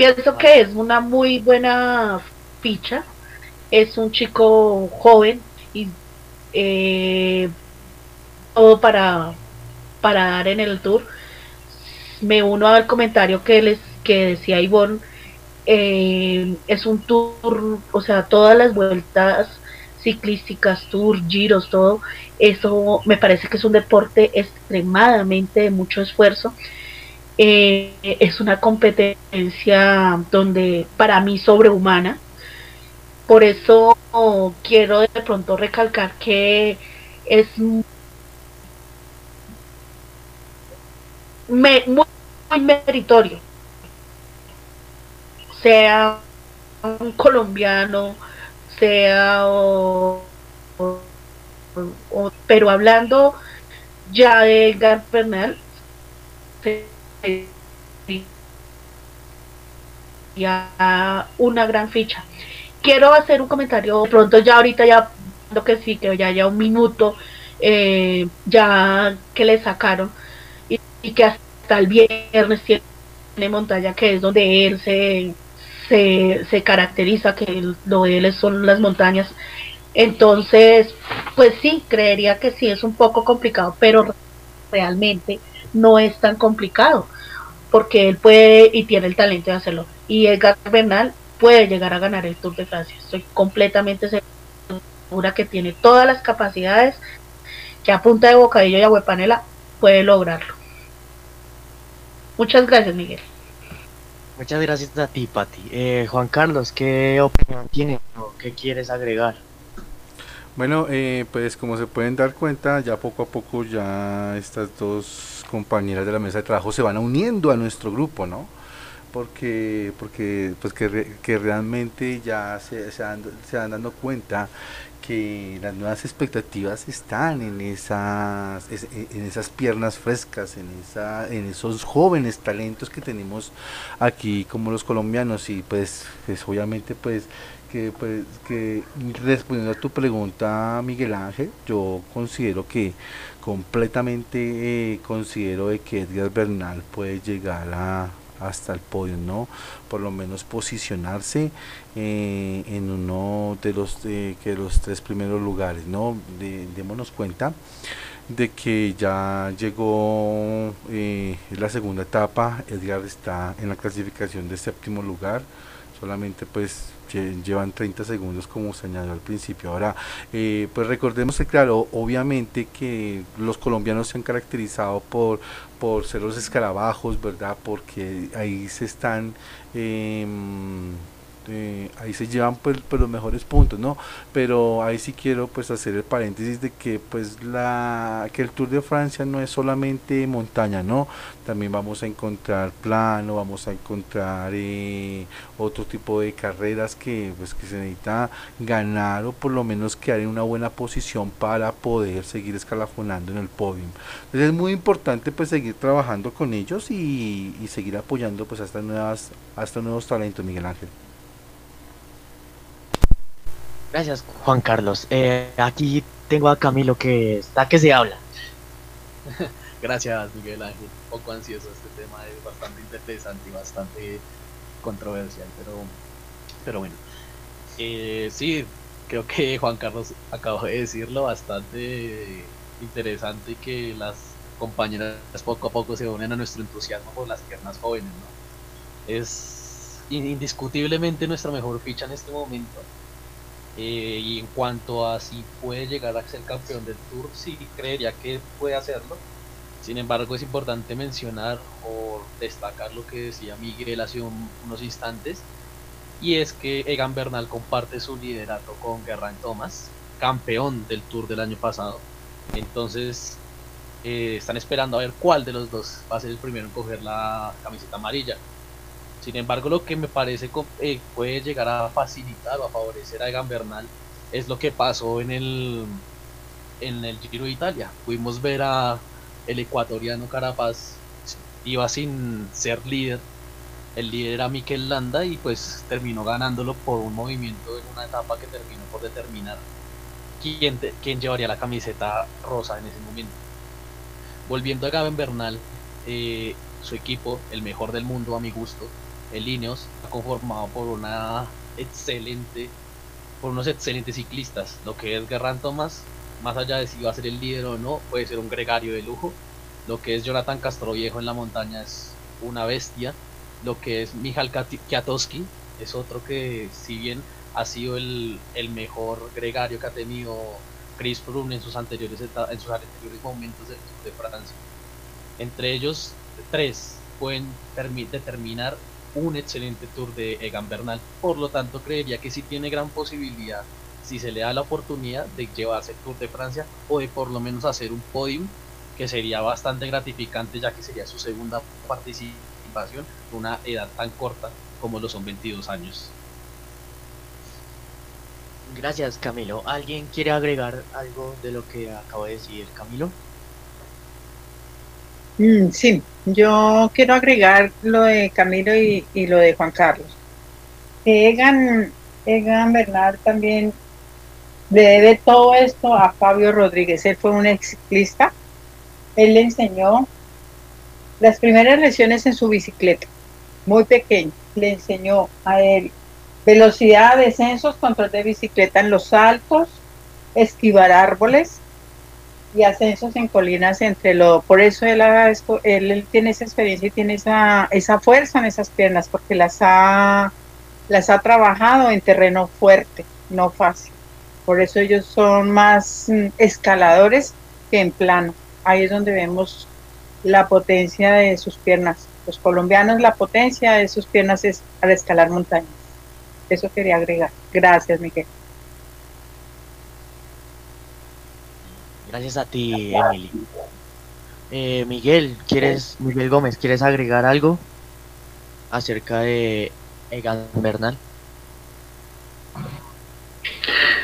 Pienso que es una muy buena ficha. Es un chico joven y eh, todo para, para dar en el tour. Me uno al comentario que les que decía Ivonne. eh, es un tour, o sea, todas las vueltas ciclísticas, tour, giros, todo, eso me parece que es un deporte extremadamente de mucho esfuerzo. Eh, es una competencia donde para mí sobrehumana. Por eso quiero de pronto recalcar que es me- muy, meritorio. Sea un colombiano, sea o, pero hablando ya de Edgar ya una gran ficha. Quiero hacer un comentario pronto ya ahorita ya lo que sí que ya haya un minuto eh, ya que le sacaron y, que hasta el viernes tiene montaña que es donde él se se, se caracteriza que lo de él son las montañas entonces pues sí creería que sí es un poco complicado pero realmente no es tan complicado porque él puede y tiene el talento de hacerlo. Y Edgar Bernal puede llegar a ganar el Tour de Francia. Estoy completamente segura que tiene todas las capacidades que a punta de bocadillo y agüepanela puede lograrlo. Muchas gracias, Miguel.
Muchas gracias a ti, Patti. Eh, Juan Carlos, ¿qué opinión tienes o qué quieres agregar?
Bueno, eh, pues como se pueden dar cuenta, ya poco a poco ya estas dos compañeras de la mesa de trabajo se van uniendo a nuestro grupo, ¿no? Porque, porque pues que, re- que realmente ya se, se, dando cuenta que las nuevas expectativas están en esas, es- en esas piernas frescas, en, esa, en esos jóvenes talentos que tenemos aquí como los colombianos y pues, pues obviamente pues que pues que respondiendo a tu pregunta Miguel Ángel yo considero que completamente eh, considero de que Edgar Bernal puede llegar a hasta el podio no por lo menos posicionarse eh, en uno de los eh, que los tres primeros lugares no De- démonos cuenta de que ya llegó eh, la segunda etapa. Edgar está en la clasificación de séptimo lugar. Solamente pues llevan 30 segundos como señaló al principio. Ahora, eh, pues recordemos que claro, obviamente que los colombianos se han caracterizado por, por ser los escarabajos, ¿verdad? Porque ahí se están... em, eh, ahí se llevan pues, pues, los mejores puntos, ¿no? Pero ahí sí quiero pues hacer el paréntesis de que pues la que el Tour de Francia no es solamente montaña, ¿no? También vamos a encontrar plano, vamos a encontrar eh, otro tipo de carreras que pues que se necesita ganar o por lo menos quedar en una buena posición para poder seguir escalafonando en el podio. Entonces es muy importante pues seguir trabajando con ellos y, y seguir apoyando pues a estas nuevas a estos nuevos talentos, Miguel Ángel.
Gracias, Juan Carlos. Eh, aquí tengo a Camilo que está que se habla.
Gracias, Miguel Ángel. Un poco ansioso este tema, es bastante interesante y bastante controversial, pero, pero bueno. Eh, sí, creo que Juan Carlos acabó de decirlo, bastante interesante que las compañeras poco a poco se unen a nuestro entusiasmo por las piernas jóvenes, ¿no? Es indiscutiblemente nuestra mejor ficha en este momento. Eh, y en cuanto a si puede llegar a ser campeón del Tour, sí creería que puede hacerlo. Sin embargo, es importante mencionar o destacar lo que decía Miguel hace un- unos instantes, y es que Egan Bernal comparte su liderato con Geraint Thomas, campeón del Tour del año pasado. Entonces, eh, están esperando a ver cuál de los dos va a ser el primero en coger la camiseta amarilla. Sin embargo, lo que me parece eh, puede llegar a facilitar o a favorecer a Egan Bernal es lo que pasó en el en el Giro de Italia. Pudimos ver a el ecuatoriano Carapaz iba sin ser líder. El líder era Mikel Landa y pues terminó ganándolo por un movimiento en una etapa que terminó por determinar. quién, te- quién llevaría la camiseta rosa en ese momento. Volviendo a Gaben Bernal, eh, su equipo, el mejor del mundo a mi gusto, el Ineos, está conformado por una excelente, por unos excelentes ciclistas. Lo que es Gerrán Thomas, más allá de si va a ser el líder o no, puede ser un gregario de lujo. Lo que es Jonathan Castroviejo en la montaña es una bestia. Lo que es Michal Kati- Kwiatkowski es otro que, si bien ha sido el, mejor gregario que ha tenido Chris Froome en sus anteriores en sus anteriores momentos de Francia. Entre ellos, tres pueden termi- determinar un excelente tour de Egan Bernal. Por lo tanto, creería que sí tiene gran posibilidad, si se le da la oportunidad, de llevarse el Tour de Francia o de por lo menos hacer un podium, que sería bastante gratificante, ya que sería su segunda participación a una edad tan corta como lo son 22 años.
Gracias, Camilo. ¿Alguien quiere agregar algo de lo que acabo de decir, Camilo?
Mm, sí, yo quiero agregar lo de Camilo y, lo de Juan Carlos. Egan, Egan Bernal también le debe todo esto a Fabio Rodríguez. Él fue un ex ciclista. Él le enseñó las primeras lecciones en su bicicleta, muy pequeño. Le enseñó a él velocidad, descensos, control de bicicleta en los saltos, esquivar árboles, y ascensos en colinas entre lo por eso él, él tiene esa experiencia y tiene esa, esa fuerza en esas piernas porque las ha las ha trabajado en terreno fuerte no fácil. Por eso ellos son más mm, escaladores que en plano. Ahí es donde vemos la potencia de sus piernas. Los colombianos la potencia de sus piernas es al escalar montañas. Eso quería agregar. Gracias Miguel
Gracias a ti, Emily. Eh, Miguel, ¿quieres, Miguel Gómez, ¿quieres agregar algo acerca de Egan Bernal?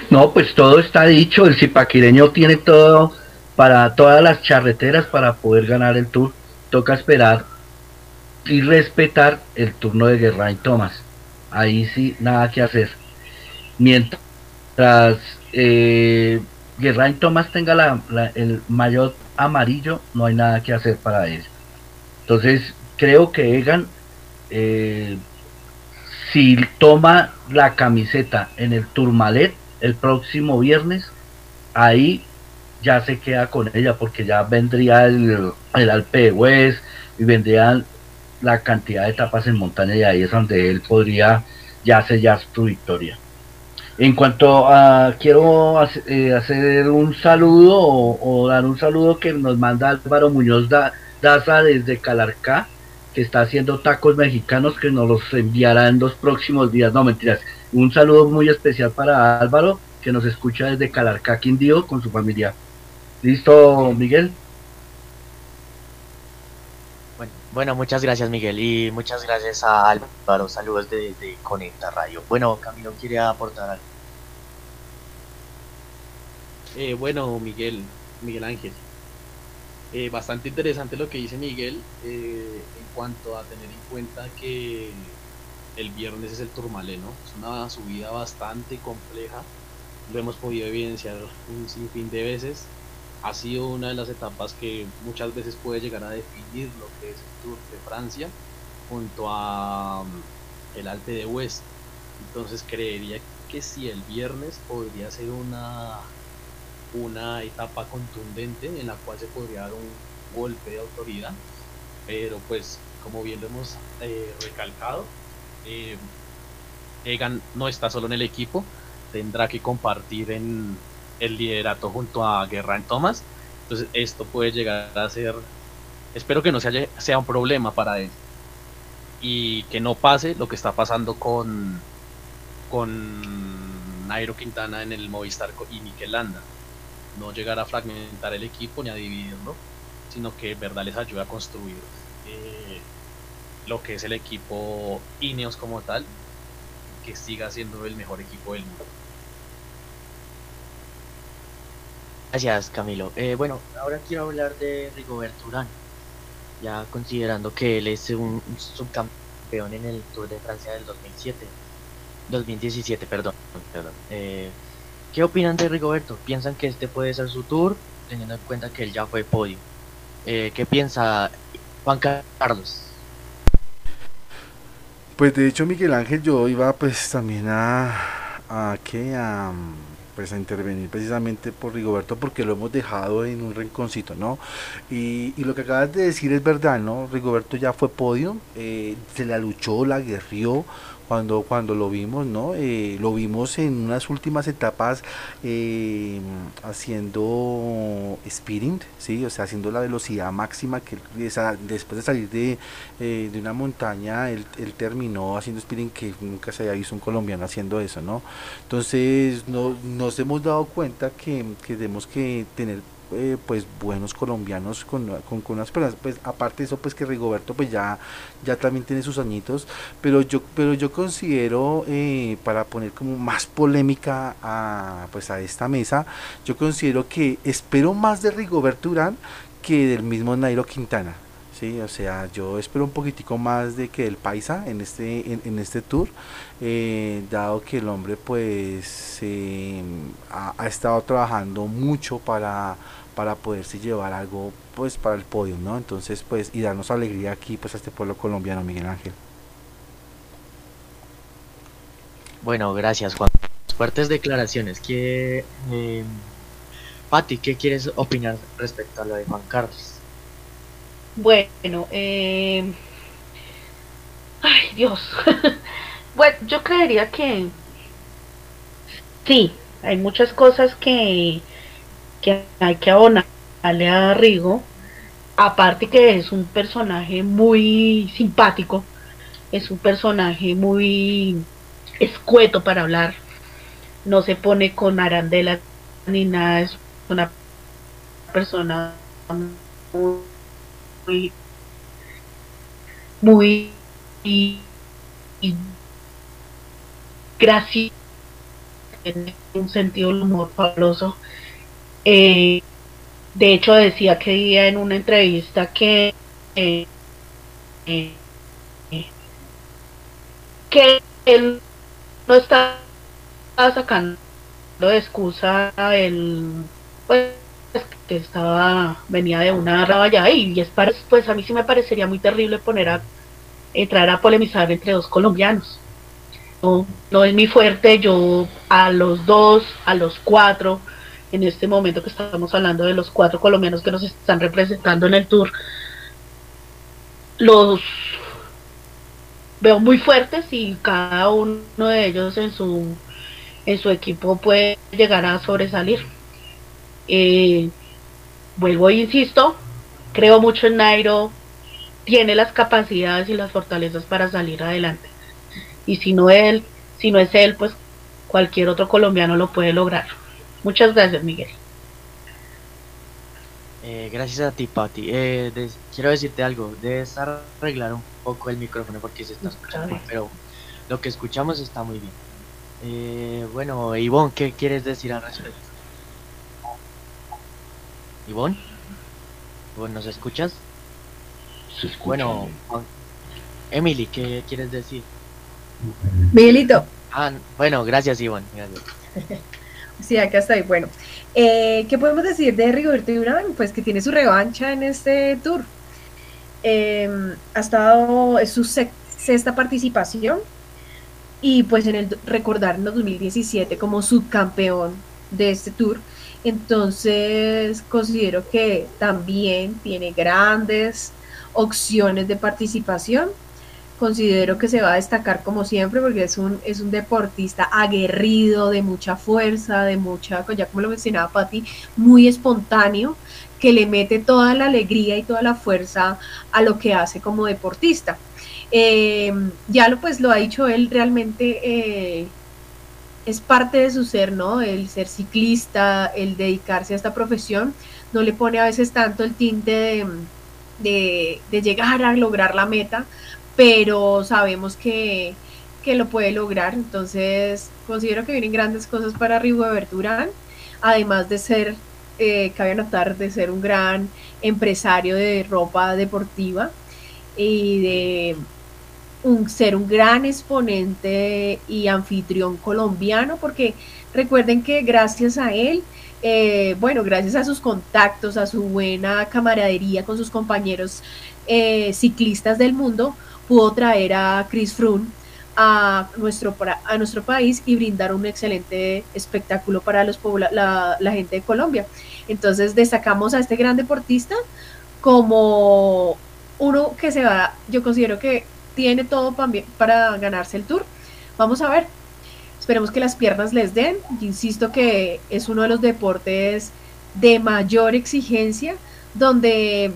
No, pues todo está dicho. El zipaquireño tiene todo para todas las charreteras para poder ganar el tour. Toca esperar y respetar el turno de Guerrain Thomas. Ahí sí, nada que hacer. Mientras eh, Guerrain Thomas tenga la- la- el mayor amarillo, no hay nada que hacer para él. Entonces, creo que Egan, eh, si toma la camiseta en el Tourmalet el próximo viernes, ahí ya se queda con ella porque ya vendría el, el Alpe de Hues y vendrían la cantidad de etapas en montaña y ahí es donde él podría ya sellar su victoria. En cuanto a, quiero eh, hacer un saludo o, dar un saludo que nos manda Álvaro Muñoz Da- Daza desde Calarcá, que está haciendo tacos mexicanos que nos los enviará en los próximos días. No, mentiras. Un saludo muy especial para Álvaro, que nos escucha desde Calarcá, Quindío, con su familia. ¿Listo, Miguel?
Bueno, muchas gracias, Miguel, y muchas gracias a Álvaro. Saludos desde Conecta Radio. Bueno, Camilo quiere aportar algo.
Eh, bueno, Miguel, Miguel Ángel. Eh, bastante interesante lo que dice Miguel eh, en cuanto a tener en cuenta que el viernes es el Tourmalet, ¿no? Es una subida bastante compleja. Lo hemos podido evidenciar un sinfín de veces. Ha sido una de las etapas que muchas veces puede llegar a definir lo que es el Tour de Francia junto a mm, el Alpe de West. Entonces creería que si el viernes podría ser una una etapa contundente en la cual se podría dar un golpe de autoridad, pero pues como bien lo hemos eh, recalcado, eh, Egan no está solo en el equipo, tendrá que compartir en el liderato junto a Geraint Thomas, entonces esto puede llegar a ser, espero que no sea, un problema para él. Y que no pase lo que está pasando con con Nairo Quintana en el Movistar y Mikel Landa. No llegar a fragmentar el equipo ni a dividirlo, sino que verdad les ayuda a construir eh, lo que es el equipo Ineos como tal, que siga siendo el mejor equipo del mundo.
Gracias, Camilo. Eh, bueno, ahora quiero hablar de Rigoberto Urán, ya considerando que él es un, subcampeón en el Tour de Francia del 2007, 2017, perdón, perdón. Eh, ¿Qué opinan de Rigoberto? ¿Piensan que este puede ser su tour, teniendo en cuenta que él ya fue podio? Eh, ¿Qué piensa Juan Carlos?
Pues de hecho Miguel Ángel yo iba pues también a a qué a pues a intervenir precisamente por Rigoberto porque lo hemos dejado en un rinconcito, ¿no? Y, y lo que acabas de decir es verdad, ¿no? Rigoberto ya fue podio, eh, se la luchó, la guerrió cuando, cuando lo vimos, ¿no? Eh, lo vimos en unas últimas etapas eh, haciendo speeding, ¿sí? O sea, haciendo la velocidad máxima que esa- después de salir de, eh, de una montaña, él, él terminó haciendo speeding que nunca se había visto un colombiano haciendo eso, ¿no? Entonces no, nos hemos dado cuenta que, que tenemos que tener eh, pues buenos colombianos con, con, con unas personas, pues aparte de eso pues que Rigoberto pues ya, ya también tiene sus añitos, pero yo, pero yo considero eh, para poner como más polémica a pues a esta mesa, yo considero que espero más de Rigoberto Urán que del mismo Nairo Quintana. Sí, o sea, yo espero un poquitico más de que el Paisa en este, en, este tour, eh, dado que el hombre pues eh, ha, estado trabajando mucho para, para poderse llevar algo pues para el podio, ¿no? Entonces pues y darnos alegría aquí pues a este pueblo colombiano, Miguel Ángel.
Bueno, gracias Juan. Fuertes declaraciones. ¿Qué, eh, Pati, ¿qué quieres opinar respecto a lo de Juan Carlos?
Bueno, eh... ay Dios. bueno, yo creería que sí, hay muchas cosas que, que hay que abonarle a Rigo. Aparte que es un personaje muy simpático, es un personaje muy escueto para hablar, no se pone con arandelas ni nada, es una persona muy muy muy gracioso en un sentido del humor fabuloso. Eh, de hecho decía que día en una entrevista que eh, eh, que él no está sacando de excusa el pues que estaba venía de una raballa y es para, pues a mí sí me parecería muy terrible poner a entrar a polemizar entre dos colombianos. No, no es mi fuerte yo a los dos a los cuatro en este momento que estamos hablando de los cuatro colombianos que nos están representando en el tour los veo muy fuertes y cada uno de ellos en su en su equipo puede llegar a sobresalir. Eh, vuelvo e insisto, creo mucho en Nairo, tiene las capacidades y las fortalezas para salir adelante. Y si no él, si no es él, pues cualquier otro colombiano lo puede lograr. Muchas gracias, Miguel.
Eh, gracias a ti, Pati. Eh, des- quiero decirte algo. Debes arreglar un poco el micrófono porque se está escuchando, pero lo que escuchamos está muy bien. Eh, bueno, Ivonne, ¿qué quieres decir al respecto? Ivonne, Ivonne, ¿nos escuchas?
Se escucha
Bueno, Emily, ¿qué quieres decir?
Miguelito,
Ah, bueno, gracias, Ivonne. Gracias.
sí, acá estoy. Bueno, eh, ¿qué podemos decir de Rigoberto Urán? Pues que tiene su revancha en este tour. Eh, ha estado, es su sexta participación y pues en el recordar en el 2017 como subcampeón de este tour. Entonces considero que también tiene grandes opciones de participación. Considero que se va a destacar como siempre porque es un, es un deportista aguerrido, de mucha fuerza, de mucha, ya como lo mencionaba Patti, muy espontáneo, que le mete toda la alegría y toda la fuerza a lo que hace como deportista. Eh, ya lo pues lo ha dicho él realmente eh, es parte de su ser, ¿no? El ser ciclista, el dedicarse a esta profesión, no le pone a veces tanto el tinte de, llegar a lograr la meta, pero sabemos que, que lo puede lograr. Entonces, considero que vienen grandes cosas para Rigoberto Urán, además de ser, eh, cabe anotar, de ser un gran empresario de ropa deportiva y de un, ser un gran exponente y anfitrión colombiano, porque recuerden que gracias a él, eh, bueno, gracias a sus contactos, a su buena camaradería con sus compañeros eh, ciclistas del mundo, pudo traer a Chris Froome a nuestro, a nuestro país y brindar un excelente espectáculo para los la, la gente de Colombia. Entonces destacamos a este gran deportista como uno que se va, yo considero que tiene todo para ganarse el tour. Vamos a ver. Esperemos que las piernas les den. Insisto que es uno de los deportes de mayor exigencia, donde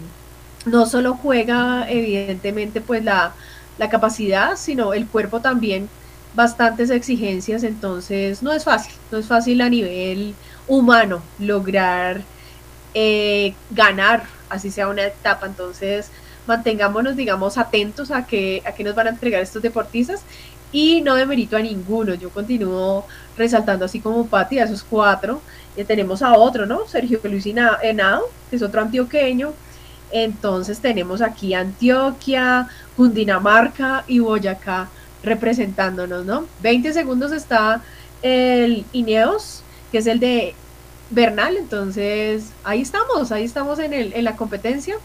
no solo juega evidentemente pues la, la capacidad, sino el cuerpo también bastantes exigencias, entonces no es fácil, no es fácil a nivel humano lograr eh, ganar, así sea una etapa, entonces mantengámonos, digamos, atentos a que, a que nos van a entregar estos deportistas y no demerito a ninguno, yo continúo resaltando así como Pati a esos cuatro, ya tenemos a otro, ¿no? Sergio Luis Henao, que es otro antioqueño, entonces tenemos aquí Antioquia, Cundinamarca y Boyacá representándonos, ¿no? 20 segundos está el Ineos, que es el de Bernal, entonces ahí estamos, ahí estamos en, el, en la competencia.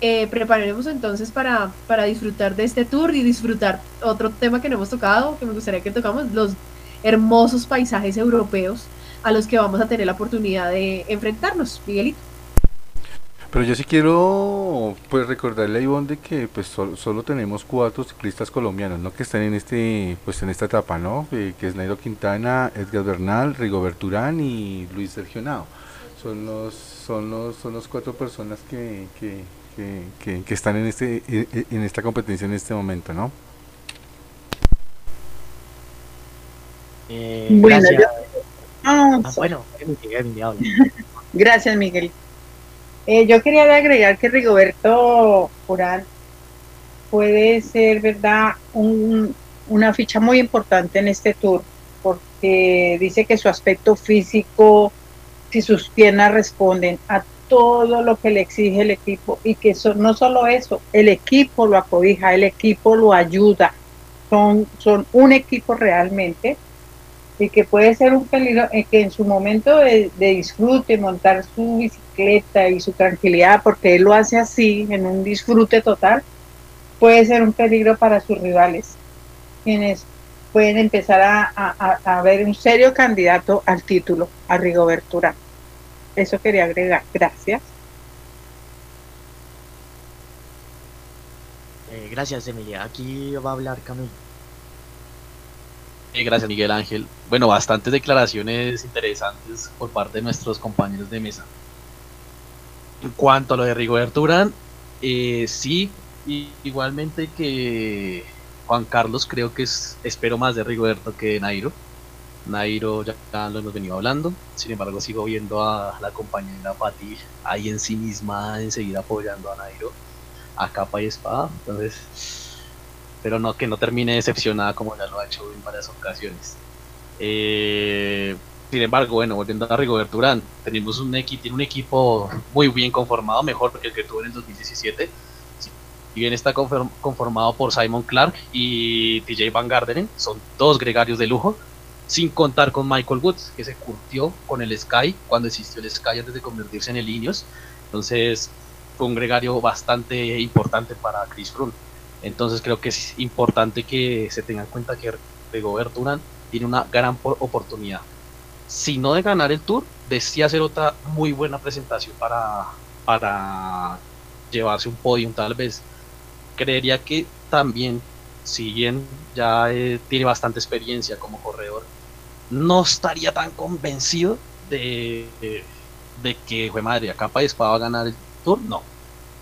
Eh, prepararemos entonces para, para disfrutar de este tour y disfrutar otro tema que no hemos tocado, que me gustaría que tocamos, los hermosos paisajes europeos a los que vamos a tener la oportunidad de enfrentarnos, Miguelito.
Pero yo sí quiero pues recordarle a Ivonne de que pues sol- solo tenemos cuatro ciclistas colombianos, ¿no? Que están en este pues en esta etapa, ¿no? Eh, que es Nairo Quintana, Edgar Bernal, Rigobert Urán y Luis Sergio Henao. Son los son los son los cuatro personas que, que, que, que- que están en este e- e- en esta competencia en este momento, ¿no?
Eh,
Bueno,
gracias.
Ah,
Ah, bueno.
Gracias, Miguel. Eh, yo quería agregar que Rigoberto Urán puede ser, ¿verdad?, un- una ficha muy importante en este tour, porque dice que su aspecto físico, si sus piernas responden a todo lo que le exige el equipo, y que so- no solo eso, el equipo lo acobija, el equipo lo ayuda, son, son un equipo realmente y que puede ser un peligro, eh, que en su momento de, de disfrute, montar su bicicleta y su tranquilidad, porque él lo hace así, en un disfrute total, puede ser un peligro para sus rivales, quienes pueden empezar a, a- a- ver un serio candidato al título, a Rigoberto Urán. Eso quería agregar. Gracias.
Eh, gracias, Emilia. Aquí va a hablar Camilo.
Eh, gracias, Miguel Ángel. Bueno, bastantes declaraciones interesantes por parte de nuestros compañeros de mesa. En cuanto a lo de Rigoberto Urán, eh, sí, y igualmente que Juan Carlos, creo que es, espero más de Rigoberto que de Nairo. Nairo ya, lo hemos venido hablando, sin embargo sigo viendo a la compañera Pati ahí en sí misma enseguida apoyando a Nairo a capa y espada, entonces pero no que no termine decepcionada como ya lo ha hecho en varias ocasiones. Eh, sin embargo, bueno, volviendo a Rigoberto Urán, tenemos un equipo, tiene un equipo muy bien conformado, mejor que el que tuvo en el 2017. Si bien está conform- conformado por Simon Clark y TJ Van Garderen, son dos gregarios de lujo, sin contar con Michael Woods, que se curtió con el Sky cuando existió el Sky antes de convertirse en el Ineos. Entonces, fue un gregario bastante importante para Chris Froome. Entonces creo que es importante que se tenga en cuenta que Rigoberto Urán tiene una gran por- oportunidad. Si no de ganar el Tour, de sí hacer otra muy buena presentación para, para llevarse un podium tal vez. Creería que también, si bien ya eh, tiene bastante experiencia como corredor, no estaría tan convencido de, de, que, fue madre, a capa y espada va a ganar el Tour. No,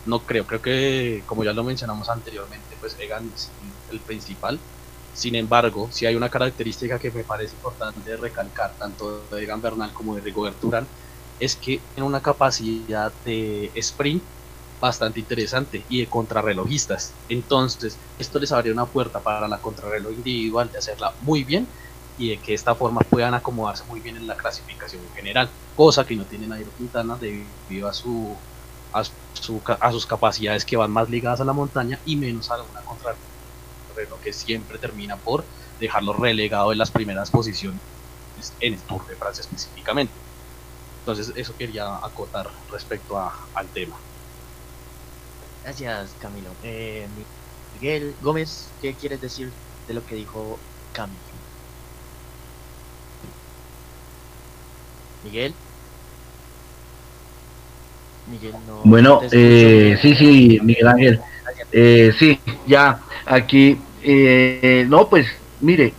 no creo, creo que como ya lo mencionamos anteriormente, pues Egan es el principal. Sin embargo, si hay una característica que me parece importante recalcar, tanto de Egan Bernal como de Rigoberto Urán, es que tiene una capacidad de sprint bastante interesante y de contrarrelojistas. Entonces, esto les abre una puerta para la contrarreloj individual de hacerla muy bien y de que esta forma puedan acomodarse muy bien en la clasificación en general, cosa que no tiene Nairo Quintana debido a su a, su, a sus capacidades que van más ligadas a la montaña y menos a una contrarreloj que siempre termina por dejarlo relegado en las primeras posiciones en el Tour de Francia específicamente. Entonces eso quería acotar respecto a- al tema.
Gracias, Camilo. Eh, Miguel Gómez, ¿qué quieres decir de lo que dijo Camilo? Miguel. Miguel no.
Bueno, eh, sí, sí, Miguel Ángel. Eh, sí, ya, aquí, eh, no, pues, mire,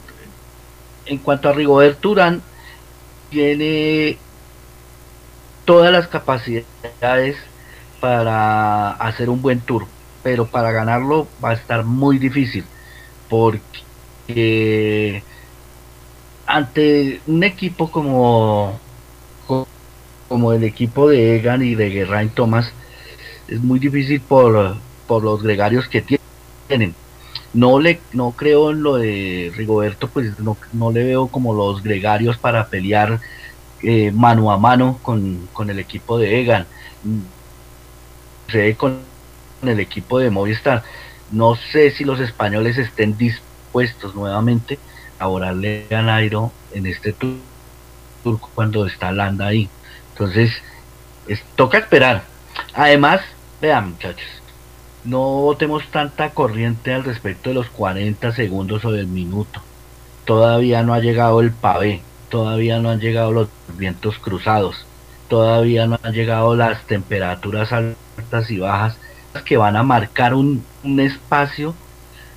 en cuanto a Rigoberto Urán, tiene todas las capacidades para hacer un buen tour, pero para ganarlo va a estar muy difícil, porque ante un equipo como, co- como el equipo de Egan y de Geraint Thomas, es muy difícil por, por los gregarios que tienen. No le no creo en lo de Rigoberto, pues no, no le veo como los gregarios para pelear eh, mano a mano con, con el equipo de Egan. Con el equipo de Movistar. No sé si los españoles estén dispuestos nuevamente a borrarle a Nairo en este tour cuando está Landa ahí. Entonces, es- toca esperar. Además, vean muchachos, no botemos tanta corriente al respecto de los 40 segundos o del minuto. Todavía no ha llegado el pavé, todavía no han llegado los vientos cruzados, todavía no han llegado las temperaturas altas y bajas que van a marcar un, espacio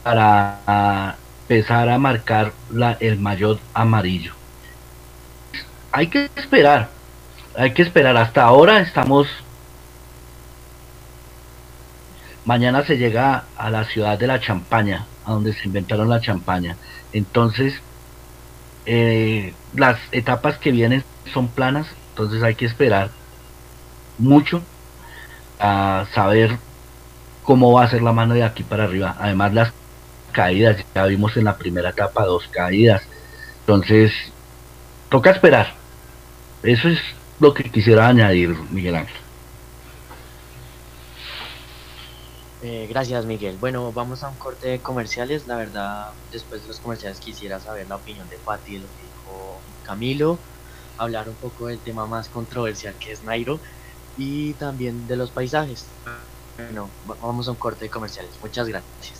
para ah, empezar a marcar la, el maillot amarillo. Hay que esperar, hay que esperar. Hasta ahora estamos Mañana se llega a la ciudad de la champaña, a donde se inventaron la champaña. Entonces, eh, las etapas que vienen son planas, entonces hay que esperar mucho a saber cómo va a ser la mano de aquí para arriba. Además, las caídas, ya vimos en la primera etapa dos caídas. Entonces, toca esperar. Eso es lo que quisiera añadir, Miguel Ángel.
Eh, gracias, Miguel. Bueno, vamos a un corte de comerciales. La verdad, después de los comerciales quisiera saber la opinión de Pati de lo que dijo Camilo, hablar un poco del tema más controversial que es Nairo y también de los paisajes. Bueno, va- vamos a un corte de comerciales. Muchas gracias.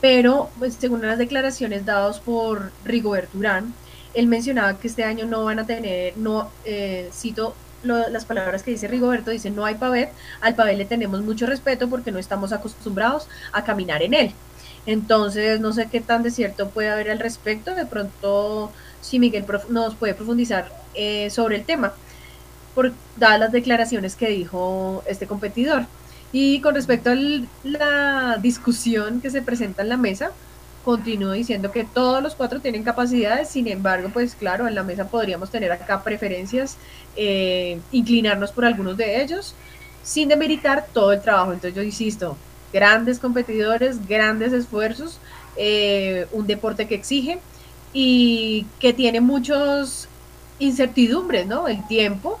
pero pues, según las declaraciones dadas por Rigoberto Urán, él mencionaba que este año no van a tener, no eh, cito las palabras que dice Rigoberto, dice no hay pavé, al pavé le tenemos mucho respeto porque no estamos acostumbrados a caminar en él. Entonces no sé qué tan de cierto puede haber al respecto, de pronto si Miguel nos puede profundizar eh, sobre el tema, por dadas las declaraciones que dijo este competidor. Y con respecto a la discusión que se presenta en la mesa, continúo diciendo que todos los cuatro tienen capacidades, sin embargo, pues claro, en la mesa podríamos tener acá preferencias, eh, inclinarnos por algunos de ellos, sin demeritar todo el trabajo. Entonces yo insisto, grandes competidores, grandes esfuerzos, eh, un deporte que exige y que tiene muchos incertidumbres, ¿no? El tiempo,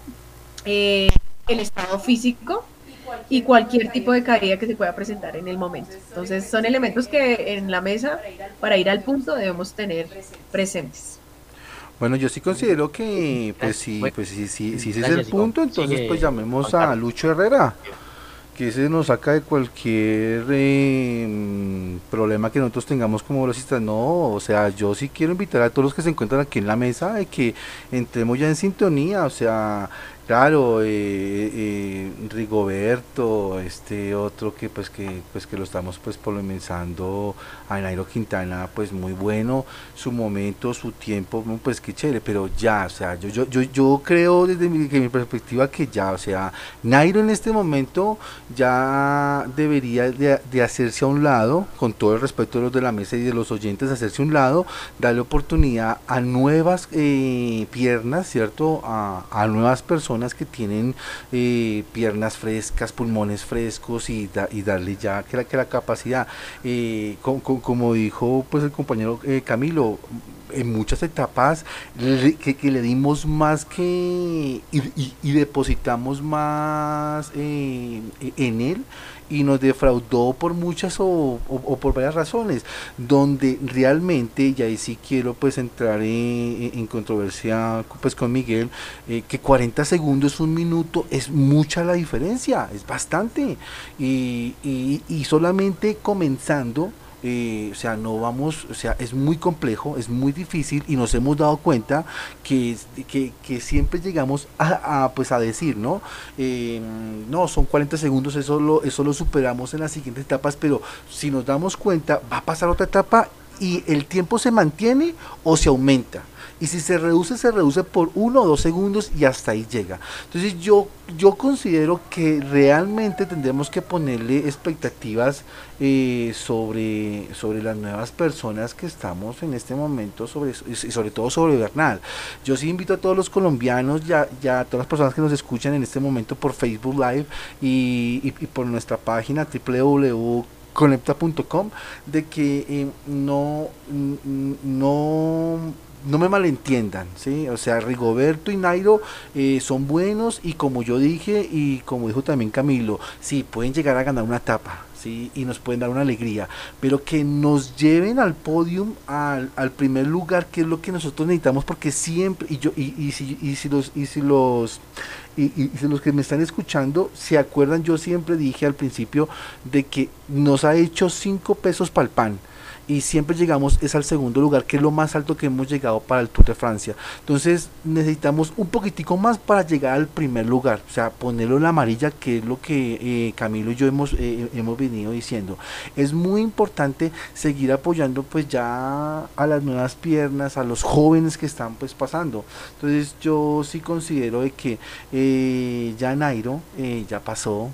eh, el estado físico y cualquier tipo de caída que se pueda presentar en el momento. Entonces son elementos que en la mesa, para ir al punto, debemos tener presentes.
Bueno, yo sí considero que, pues sí, pues sí, sí, si ese es el punto, entonces pues llamemos a. Lucho Herrera, que ese nos saca de cualquier eh, problema que nosotros tengamos como velocistas. No, o sea, yo sí quiero invitar a todos los que se encuentran aquí en la mesa de que entremos ya en sintonía, o sea, Claro, eh, eh, Rigoberto, este otro que pues que pues que lo estamos pues polemizando a Nairo Quintana, pues muy bueno, su momento, su tiempo, pues qué chévere, pero ya, o sea, yo yo yo, yo creo desde mi, mi perspectiva que ya, o sea, Nairo en este momento ya debería de, hacerse a un lado, con todo el respeto de los de la mesa y de los oyentes, hacerse a un lado, darle oportunidad a nuevas eh, piernas, ¿cierto? A, a nuevas personas que tienen eh, piernas frescas, pulmones frescos y, y darle ya que la, capacidad, eh, como dijo pues el compañero eh, Camilo, en muchas etapas que, le dimos más que y, depositamos más en él y nos defraudó por muchas o, por varias razones, donde realmente, y ahí sí quiero pues entrar en, controversia pues con Miguel, eh, que 40 segundos, un minuto, es mucha la diferencia, es bastante, y, y solamente comenzando, eh, o sea, no vamos, o sea, es muy complejo, es muy difícil y nos hemos dado cuenta que, que, siempre llegamos a, pues a decir, ¿no? Eh, no, son 40 segundos, eso lo, eso lo superamos en las siguientes etapas, pero si nos damos cuenta, va a pasar otra etapa y el tiempo se mantiene o se aumenta y si se reduce, se reduce por uno o dos segundos y hasta ahí llega. Entonces yo, yo considero que realmente tendremos que ponerle expectativas eh, sobre, sobre las nuevas personas que estamos en este momento sobre, y sobre todo sobre Bernal. Yo sí invito a todos los colombianos y a, todas las personas que nos escuchan en este momento por Facebook Live y, y, por nuestra página www.conecta.com de que eh, no, no no me malentiendan, ¿sí? O sea, Rigoberto y Nairo eh, son buenos y como yo dije y como dijo también Camilo, sí, pueden llegar a ganar una etapa, ¿sí? Y nos pueden dar una alegría, pero que nos lleven al podium, al, primer lugar, que es lo que nosotros necesitamos, porque siempre, y yo, y, y, si, y si los, y si los, y, y si los que me están escuchando se acuerdan, yo siempre dije al principio de que nos ha hecho cinco pesos para el pan y siempre llegamos es al segundo lugar, que es lo más alto que hemos llegado para el Tour de Francia. Entonces necesitamos un poquitico más para llegar al primer lugar, o sea, ponerlo en la amarilla, que es lo que eh, Camilo y yo hemos, eh, hemos venido diciendo. Es muy importante seguir apoyando pues ya a las nuevas piernas, a los jóvenes que están pues pasando. Entonces yo sí considero de que eh, ya Nairo ya pasó,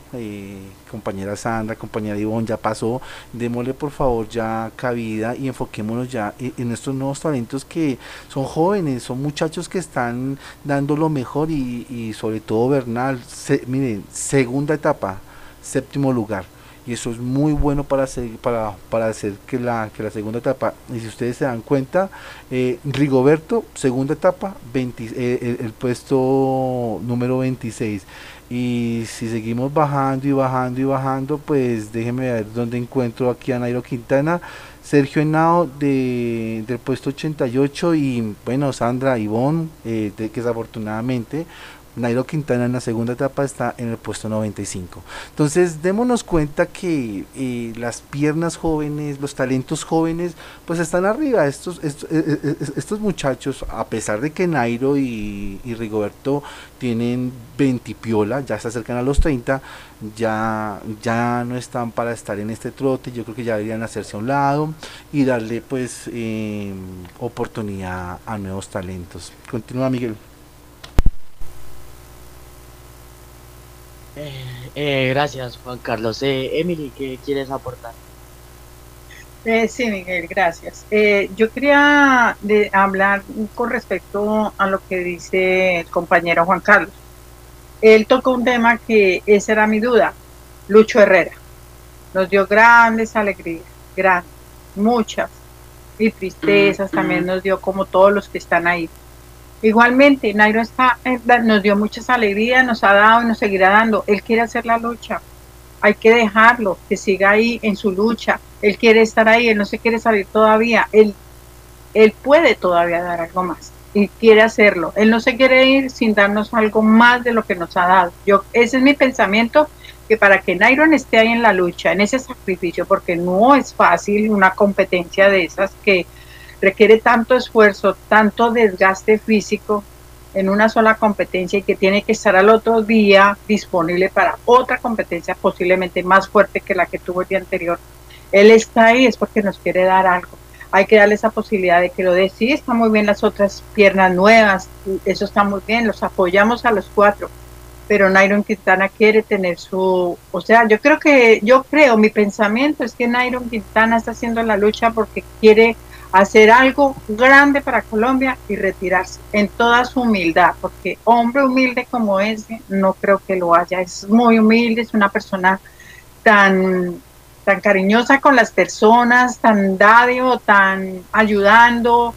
compañera Sandra, compañera Ivonne ya pasó, démosle por favor ya cabida y enfoquémonos ya en estos nuevos talentos que son jóvenes, son muchachos que están dando lo mejor y, sobre todo Bernal, miren, segunda etapa, séptimo lugar. Y eso es muy bueno para, para, para hacer que la, que la segunda etapa, y si ustedes se dan cuenta, eh, Rigoberto, segunda etapa, 20, eh, el, puesto número 26 y si seguimos bajando y bajando y bajando pues déjenme ver dónde encuentro aquí a Nairo Quintana Sergio Henao de, del puesto 88 y bueno, Sandra Ivonne, eh, que desafortunadamente Nairo Quintana en la segunda etapa está en el puesto 95. Entonces, démonos cuenta que eh, las piernas jóvenes, los talentos jóvenes, pues están arriba. Estos, estos, eh, eh, muchachos, a pesar de que Nairo y, Rigoberto tienen 20 piola, ya se acercan a los 30, ya, ya no están para estar en este trote. Yo creo que ya deberían hacerse a un lado y darle pues oportunidad a nuevos talentos. Continúa, Miguel.
Eh, eh, gracias, Juan Carlos. Eh, Emily, ¿qué quieres aportar?
sí, Miguel, gracias. yo quería hablar con respecto a lo que dice el compañero Juan Carlos. Él tocó un tema que esa era mi duda. Lucho Herrera nos dio grandes alegrías, grandes, muchas, y tristezas también nos dio como todos los que están ahí. Igualmente, Nairo está, eh, nos dio muchas alegrías, nos ha dado y nos seguirá dando. Él quiere hacer la lucha. Hay que dejarlo, que siga ahí en su lucha. Él quiere estar ahí, él no se quiere salir todavía. Él, él puede todavía dar algo más y quiere hacerlo. Él no se quiere ir sin darnos algo más de lo que nos ha dado. Yo, ese es mi pensamiento, que para que Nairo esté ahí en la lucha, en ese sacrificio, porque no es fácil una competencia de esas que requiere tanto esfuerzo, tanto desgaste físico, en una sola competencia y que tiene que estar al otro día disponible para otra competencia posiblemente más fuerte que la que tuvo el día anterior. Él está ahí es porque nos quiere dar algo. Hay que darle esa posibilidad de que lo dé. Sí, están muy bien las otras piernas nuevas, eso está muy bien, los apoyamos a los cuatro, pero Nairon Quintana quiere tener su, o sea, yo creo que, yo creo, mi pensamiento es que Nairon Quintana está haciendo la lucha porque quiere hacer algo grande para Colombia y retirarse en toda su humildad, porque hombre humilde como ese, no creo que lo haya, es muy humilde, es una persona tan, tan cariñosa con las personas, tan dádivo, tan ayudando,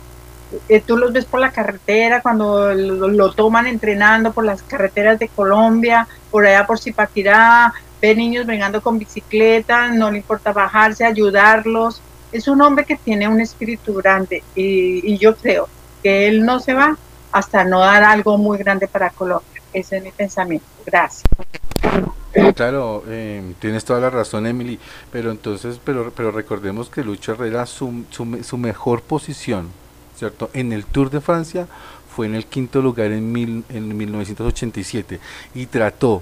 eh, tú los ves por la carretera cuando lo, toman entrenando por las carreteras de Colombia, por allá por Zipaquirá, ve niños vengando con bicicleta, no le importa bajarse, ayudarlos. Es un hombre que tiene un espíritu grande y, yo creo que él no se va hasta no dar algo muy grande para Colombia. Ese es mi pensamiento. Gracias.
Claro, eh, tienes toda la razón, Emily, pero entonces, pero, pero recordemos que Lucho Herrera, su, su, su mejor posición ¿cierto? En el Tour de Francia fue en el quinto lugar en, mil, en 1987 y trató,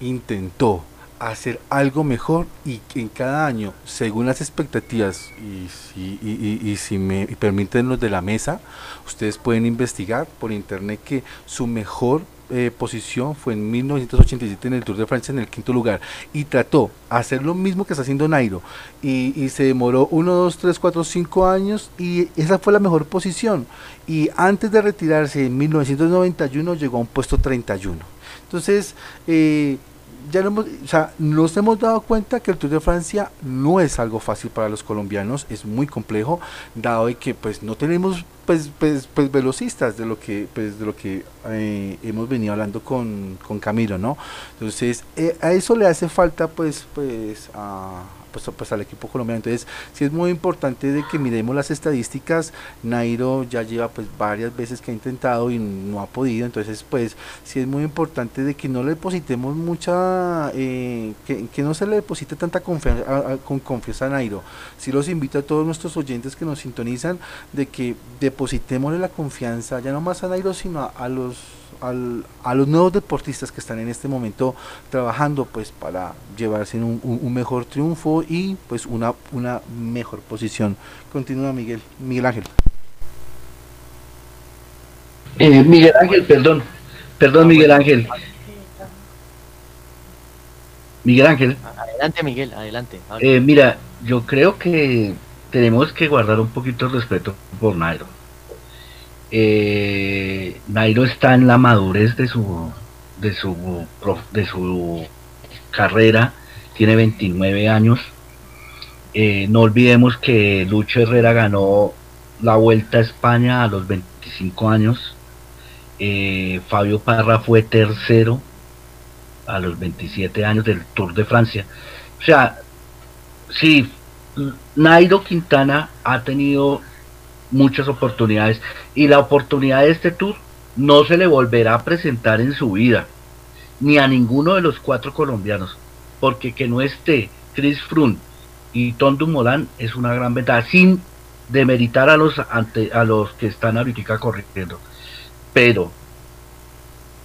intentó hacer algo mejor y en cada año, según las expectativas y, si me permiten los de la mesa, ustedes pueden investigar por internet que su mejor eh, posición fue en 1987 en el Tour de Francia en el quinto lugar y trató hacer lo mismo que está haciendo Nairo y, se demoró 1, 2, 3, 4, 5 años y esa fue la mejor posición y antes de retirarse en 1991 llegó a un puesto 31 entonces eh, ya no hemos, o sea, nos hemos dado cuenta que el Tour de Francia no es algo fácil para los colombianos, es muy complejo, dado que pues no tenemos pues, pues, pues velocistas de lo que pues de lo que eh, hemos venido hablando con, con Camilo, ¿no? Entonces, eh, a eso le hace falta pues pues a pues, pues, al equipo colombiano. Entonces, sí es muy importante de que miremos las estadísticas. Nairo ya lleva pues varias veces que ha intentado y no ha podido. Entonces, pues sí es muy importante de que no le depositemos mucha, eh, que, no se le deposite tanta confianza con confianza a Nairo. Sí los invito a todos nuestros oyentes que nos sintonizan de que depositémosle la confianza ya no más a Nairo, sino a los al, a los nuevos deportistas que están en este momento trabajando pues para llevarse un, un, mejor triunfo y pues una, una mejor posición. Continúa Miguel, Miguel Ángel.
Eh, Miguel Ángel, perdón, perdón Miguel Ángel. Miguel Ángel.
Adelante Miguel, adelante.
Eh, mira, yo creo que tenemos que guardar un poquito de respeto por Nairo eh, Nairo está en la madurez de su, de su, de su carrera, tiene 29 años. Eh, no olvidemos que Lucho Herrera ganó la Vuelta a España a los 25 años. Eh, Fabio Parra fue tercero a los 27 años del Tour de Francia. O sea, sí, Nairo Quintana ha tenido muchas oportunidades y la oportunidad de este tour no se le volverá a presentar en su vida, ni a ninguno de los cuatro colombianos, porque que no esté Chris Froome y Tom Dumoulin es una gran ventaja, sin demeritar a los ante, a los que están ahorita corriendo. Pero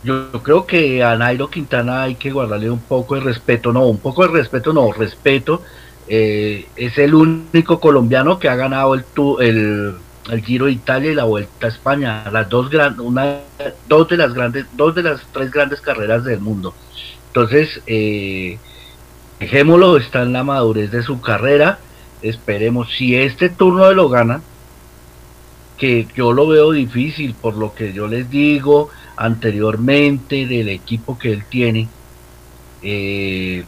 yo, creo que a Nairo Quintana hay que guardarle un poco de respeto, no, un poco de respeto, no, respeto. Eh, es el único colombiano que ha ganado el, el el Giro de Italia y la Vuelta a España, las dos una, dos de las grandes, dos de las tres grandes carreras del mundo. Entonces, eh, dejémoslo, está en la madurez de su carrera, esperemos, si este turno lo gana, que yo lo veo difícil por lo que yo les digo anteriormente del equipo que él tiene, eh,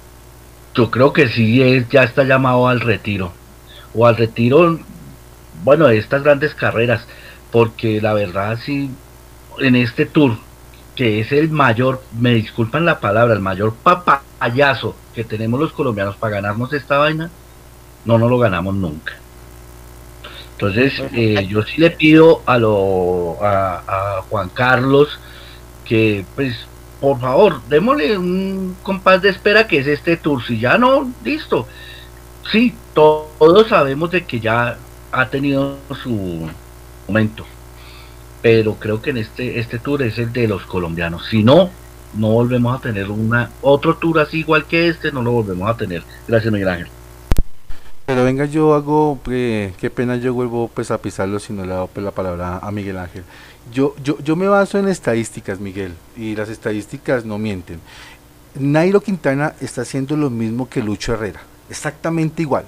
yo creo que sí es, ya está llamado al retiro, o al retiro bueno, de estas grandes carreras, porque la verdad sí, en este tour, que es el mayor, me disculpan la palabra, el mayor papayazo que tenemos los colombianos para ganarnos esta vaina, no nos lo ganamos nunca. Entonces, eh, yo sí le pido a, lo, a, Juan Carlos que, pues, por favor, démosle un compás de espera que es este tour. Si ya no, listo. Sí, todos sabemos de que ya ha tenido su momento. pero creo que en este, este tour es el de los colombianos. Si no, no volvemos a tener una otro tour así igual que este, no lo volvemos a tener. Gracias, Miguel Ángel.
Pero venga, yo hago, eh, qué pena yo vuelvo pues a pisarlo si no le doy pues, la palabra a Miguel Ángel. Yo, yo, yo me baso en estadísticas, Miguel, y las estadísticas no mienten. Nairo Quintana está haciendo lo mismo que Lucho Herrera, exactamente igual.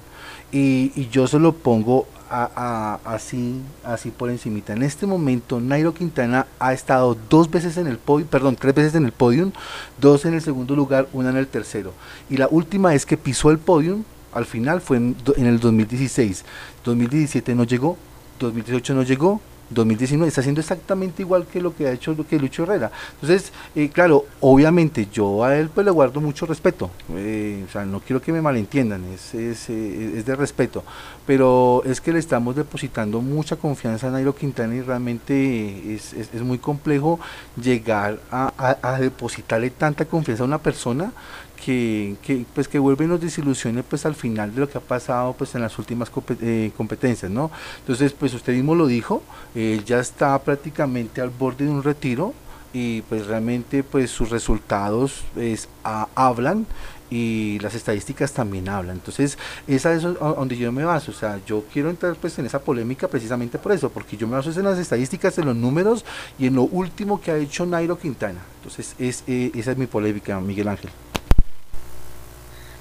Y, y yo se lo pongo a, así, así por encimita. En este momento, Nairo Quintana ha estado dos veces en el podio, perdón, tres veces en el podium, dos en el segundo lugar, una en el tercero. Y la última vez que pisó el podium, al final fue en, en el 2016. 2017 no llegó, 2018 no llegó, 2019 está haciendo exactamente igual que lo que ha hecho lo que Lucho Herrera. Entonces, eh, claro, obviamente yo a él pues le guardo mucho respeto, eh, o sea, no quiero que me malentiendan, es, es, eh, es, de respeto, pero es que le estamos depositando mucha confianza a Nairo Quintana y realmente es, es, es muy complejo llegar a, a, a depositarle tanta confianza a una persona que, que, pues que vuelve y nos desilusione pues al final de lo que ha pasado pues en las últimas eh, competencias no entonces pues usted mismo lo dijo eh, ya está prácticamente al borde de un retiro y pues realmente pues sus resultados pues, a, hablan y las estadísticas también hablan. Entonces, esa es donde yo me baso. O sea, yo quiero entrar pues en esa polémica precisamente por eso, porque yo me baso en las estadísticas, en los números y en lo último que ha hecho Nairo Quintana. Entonces, es, eh, esa es mi polémica, Miguel Ángel.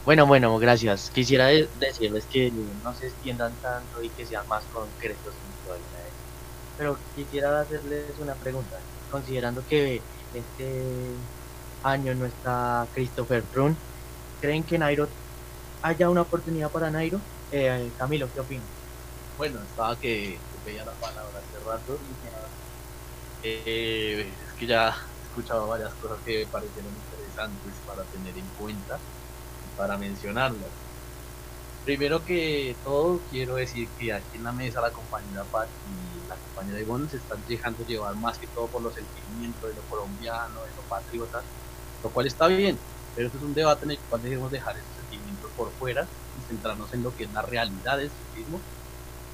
Bueno, bueno, gracias. Quisiera de decirles que no se extiendan tanto y que sean más concretos. Pero quisiera hacerles una pregunta. Considerando que este año no está Christopher Brun, ¿creen que Nairo haya una oportunidad para Nairo? Eh, Camilo, ¿qué opinas?
Bueno, estaba que veía la palabra hace rato. Eh, es que ya he escuchado varias cosas que me parecieron interesantes para tener en cuenta para mencionarlas. Primero que todo, quiero decir que aquí en la mesa la compañera Pat y la compañera Ivonne se están dejando llevar más que todo por los sentimientos de lo colombiano, de lo patriota, lo cual está bien, pero esto es un debate en el cual debemos dejar esos sentimientos por fuera y centrarnos en lo que es la realidad del ciclismo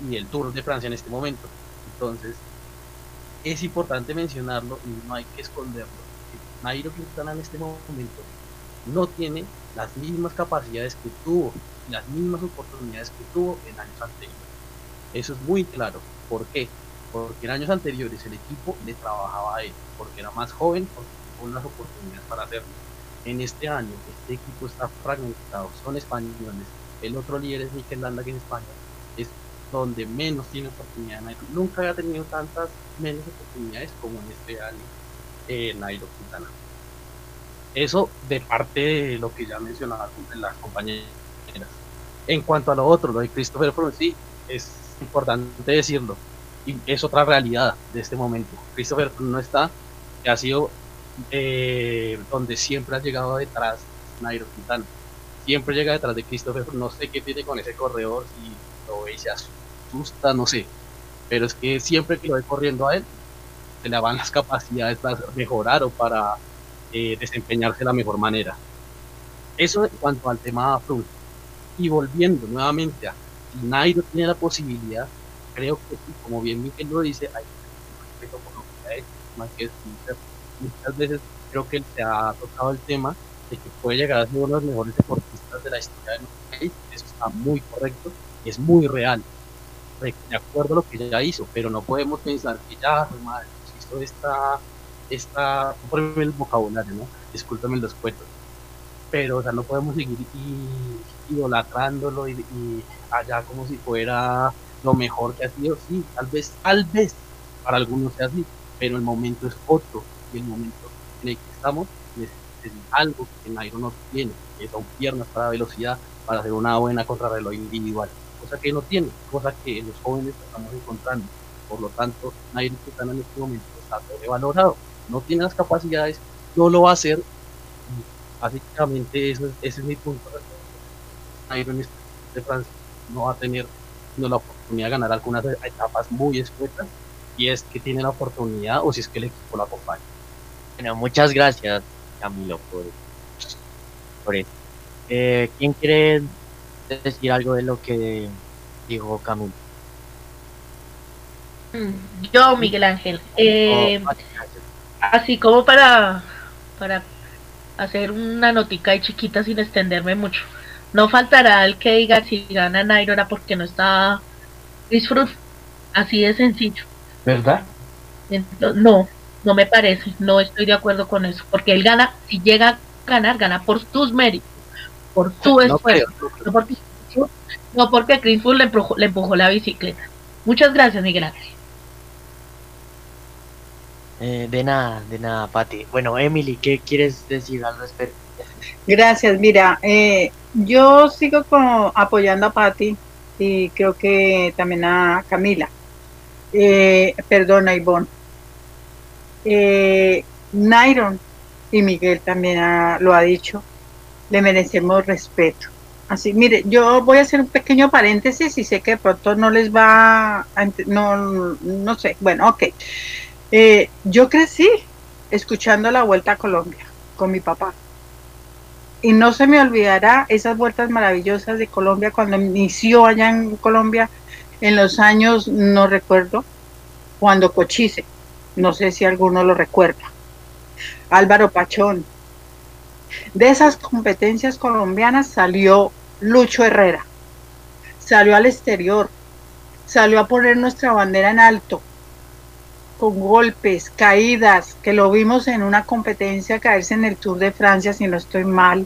y el Tour de Francia en este momento. Entonces, es importante mencionarlo y no hay que esconderlo. Nairo Quintana en este momento no tiene las mismas capacidades que tuvo, las mismas oportunidades que tuvo en años anteriores. Eso es muy claro. ¿Por qué? Porque en años anteriores el equipo le trabajaba a él, porque era más joven, porque tuvo unas oportunidades para hacerlo. En este año este equipo está fragmentado, son españoles, el otro líder es Mikel Landa que en España es donde menos tiene oportunidad Nairo. Nunca había tenido tantas menos oportunidades como en este año eh, Nairo Quintana. Eso de parte de lo que ya mencionaba las compañeras. En cuanto a lo otro, lo de Christopher Froome, sí, es importante decirlo. Y es otra realidad de este momento. Christopher Froome no está, ha sido eh, donde siempre ha llegado detrás Nairo Quintana. Siempre llega detrás de Christopher Froome. No sé qué tiene con ese corredor, si lo ve y se asusta, no sé. Pero es que siempre que lo ve corriendo a él, se le van las capacidades para mejorar o para eh, desempeñarse de la mejor manera. Eso en cuanto al tema Front. Y volviendo nuevamente a si Nairo tiene la posibilidad, creo que como bien Miguel lo dice, hay respeto por lo que ha hecho, más que muchas veces creo que se ha tocado el tema de que puede llegar a ser uno de los mejores deportistas de la historia de nuestro país, eso está muy correcto es muy real, de acuerdo a lo que ya hizo, pero no podemos pensar que ya, madre, hizo esta está por el vocabulario, ¿no? Discúlpame los cuentos. Pero, o sea, no podemos seguir y, idolatrándolo y, y, allá como si fuera lo mejor que ha sido. Sí, tal vez, tal vez para algunos sea así, pero el momento es otro y el momento en el que estamos es, algo que Nairo no tiene, que son piernas para velocidad, para hacer una buena contrarreloj individual, cosa que no tiene, cosa que los jóvenes estamos encontrando. Por lo tanto, Nairo está en este momento está sobrevalorado no tiene las capacidades, no lo va a hacer. Básicamente eso, ese es mi punto. Iron de Francia no va a tener no, la oportunidad de ganar algunas etapas muy escuetas y es que tiene la oportunidad o si es que el equipo lo acompaña.
Bueno, muchas gracias Camilo por, por eso. Eh, ¿Quién quiere decir algo de lo que dijo Camilo?
Yo, Miguel Ángel. Eh,
Oh, gracias.
Así como para, para hacer una notica y chiquita sin extenderme mucho. No faltará el que diga si gana Nairo era porque no está Chris Froome. Así de sencillo.
¿Verdad?
Ento- no, no me parece. No estoy de acuerdo con eso. Porque él gana, si llega a ganar, gana por tus méritos. Por tu
No
esfuerzo.
creo, no creo.
No porque, no porque Chris Froome le empujó, le empujó la bicicleta. Muchas gracias, Miguel Ángel.
Eh, de nada, de nada, Pati. Bueno, Emily, ¿qué quieres decir al respecto?
Gracias, mira, eh, yo sigo como apoyando a Patti y creo que también a Camila. Eh, perdona, Ivonne. Eh, Nairon y Miguel también ha- lo ha dicho, le merecemos respeto. Así, mire, yo voy a hacer un pequeño paréntesis y sé que pronto no les va a, no, no sé, bueno, ok. Eh, yo crecí escuchando la Vuelta a Colombia con mi papá. Y no se me olvidará esas vueltas maravillosas de Colombia cuando inició allá en Colombia en los años, no recuerdo, cuando Cochise, no sé si alguno lo recuerda, Álvaro Pachón. De esas competencias colombianas salió Lucho Herrera, salió al exterior, salió a poner nuestra bandera en alto, con golpes, caídas, que lo vimos en una competencia caerse en el Tour de Francia, si no estoy mal,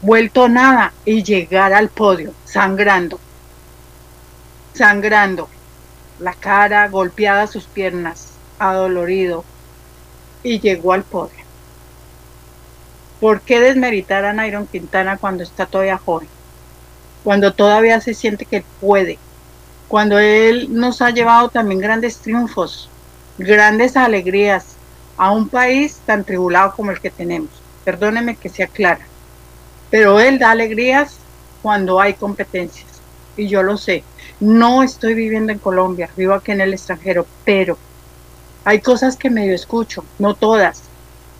vuelto nada y llegar al podio, sangrando, sangrando, la cara golpeada, sus piernas, adolorido, y llegó al podio. ¿Por qué desmeritar a Nairo Quintana cuando está todavía joven? Cuando todavía se siente que puede, cuando él nos ha llevado también grandes triunfos, grandes alegrías a un país tan tribulado como el que tenemos. Perdóneme que sea clara, pero él da alegrías cuando hay competencias y yo lo sé. No estoy viviendo en Colombia, vivo aquí en el extranjero, pero hay cosas que medio escucho, no todas.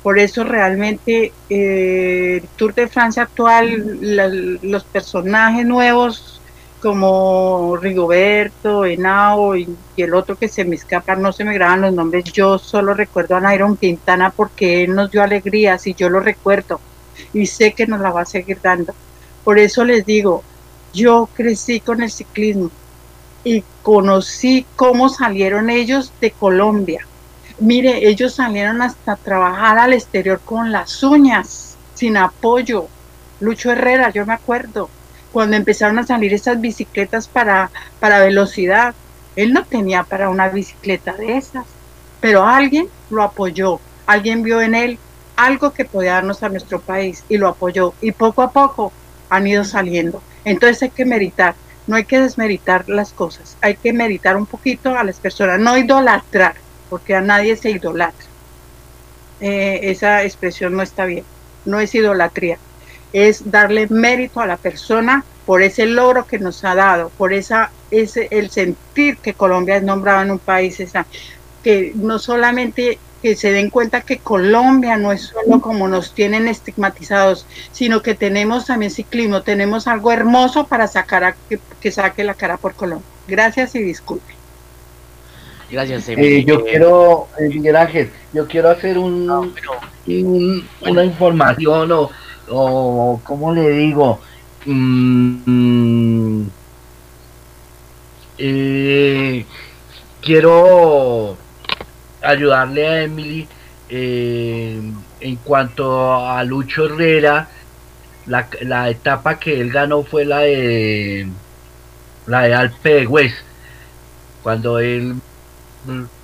Por eso realmente eh, el Tour de Francia actual, los personajes nuevos como Rigoberto, Henao y, el otro que se me escapa, no se me graban los nombres, yo solo recuerdo a Nairo Quintana porque él nos dio alegrías y yo lo recuerdo y sé que nos la va a seguir dando. Por eso les digo, yo crecí con el ciclismo y conocí cómo salieron ellos de Colombia. Mire, ellos salieron hasta trabajar al exterior con las uñas, sin apoyo. Lucho Herrera, yo me acuerdo, cuando empezaron a salir esas bicicletas para, para velocidad, él no tenía para una bicicleta de esas, pero alguien lo apoyó, alguien vio en él algo que podía darnos a nuestro país y lo apoyó. Y poco a poco han ido saliendo. Entonces hay que meditar, no hay que desmeritar las cosas, hay que meditar un poquito a las personas, no idolatrar, porque a nadie se idolatra. Eh, esa expresión no está bien, no es idolatría, es darle mérito a la persona por ese logro que nos ha dado, por esa, ese, el sentir que Colombia es nombrado en un país, esa, que no solamente que se den cuenta que Colombia no es solo como nos tienen estigmatizados, sino que tenemos también ciclismo, tenemos algo hermoso para sacar a, que, que saque la cara por Colombia. Gracias y disculpe.
Gracias, Emily.
Eh, yo quiero, eh, Miguel Ángel, yo quiero hacer un,
no, pero
un- una información o, o ¿cómo le digo? Mm, eh, quiero ayudarle a Emily eh, en cuanto a Lucho Herrera. La, la etapa que él ganó fue la de la de Alpe de cuando él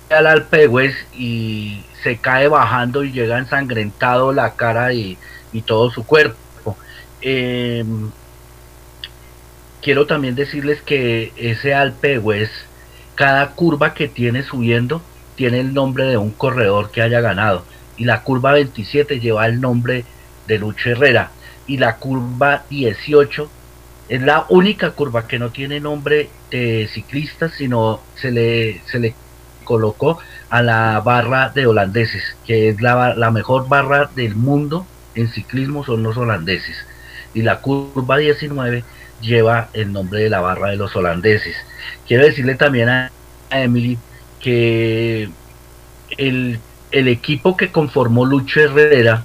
al Alpe de y se cae bajando y llega ensangrentado la cara y, y todo su cuerpo. Eh, quiero también decirles que ese Alpe cada curva que tiene subiendo, tiene el nombre de un corredor que haya ganado. Y la curva 27 lleva el nombre de Lucho Herrera. Y la curva 18 es la única curva que no tiene nombre de ciclista, sino se le, se le colocó a la barra de holandeses, que es la, la mejor barra del mundo en ciclismo, son los holandeses. Y la curva 19 lleva el nombre de la barra de los holandeses. Quiero decirle también a Emily que el, equipo que conformó Lucho Herrera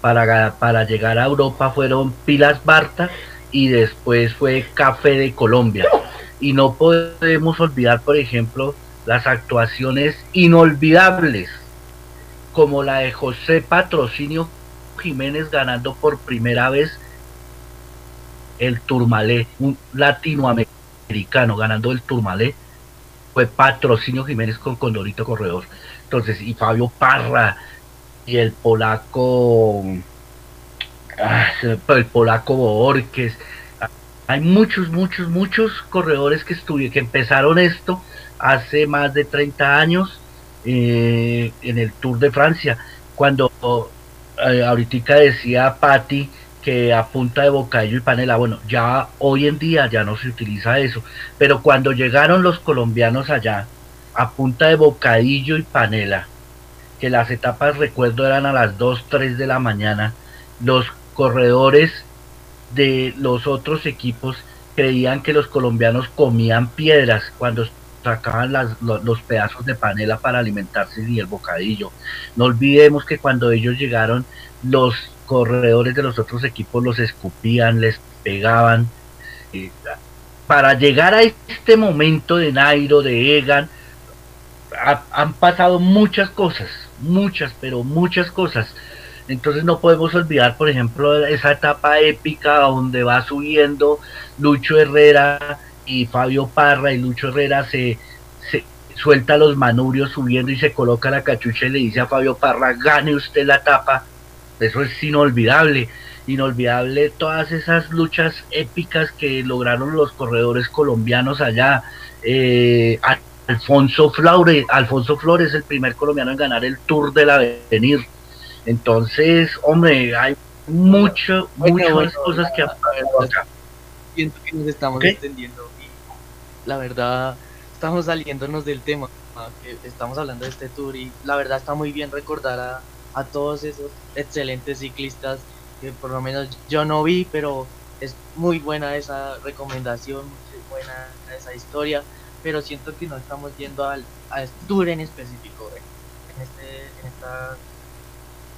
para, para llegar a Europa fueron Pilas Barta y después fue Café de Colombia. Y no podemos olvidar, por ejemplo, las actuaciones inolvidables, como la de José Patrocinio Jiménez ganando por primera vez el Turmalé, un latinoamericano ganando el Turmalé, fue Patrocinio Jiménez con Condorito Corredor. Entonces, y Fabio Parra y el polaco, ah, el polaco Borges, hay muchos, muchos, muchos corredores que que empezaron esto hace más de 30 años eh, en el Tour de Francia, cuando eh, ahorita decía Patti que a punta de bocadillo y panela, bueno, ya hoy en día ya no se utiliza eso, pero cuando llegaron los colombianos allá, a punta de bocadillo y panela, que las etapas recuerdo eran a las 2, 3 de la mañana, los corredores de los otros equipos creían que los colombianos comían piedras cuando sacaban las, los, pedazos de panela para alimentarse y el bocadillo. No olvidemos que cuando ellos llegaron, los corredores de los otros equipos los escupían, les pegaban. Eh, para llegar a este momento de Nairo, de Egan, han pasado muchas cosas, muchas, pero muchas cosas. Entonces no podemos olvidar, por ejemplo, esa etapa épica donde va subiendo Lucho Herrera y Fabio Parra y Lucho Herrera se, se suelta los manubrios subiendo y se coloca la cachucha y le dice a Fabio Parra, gane usted la etapa. Eso es inolvidable, inolvidable todas esas luchas épicas que lograron los corredores colombianos allá. Eh, Alfonso Flores, Alfonso Flores, el primer colombiano en ganar el Tour del Avenir. Entonces, hombre, hay mucho, muchas cosas que
Siento que nos estamos la verdad estamos saliéndonos del tema. estamos hablando de este tour y la verdad está muy bien recordar a, a todos esos excelentes ciclistas que por lo menos yo no vi, pero es muy buena esa recomendación, muy buena esa historia, pero siento que no estamos yendo al, al tour en específico, en, este, en esta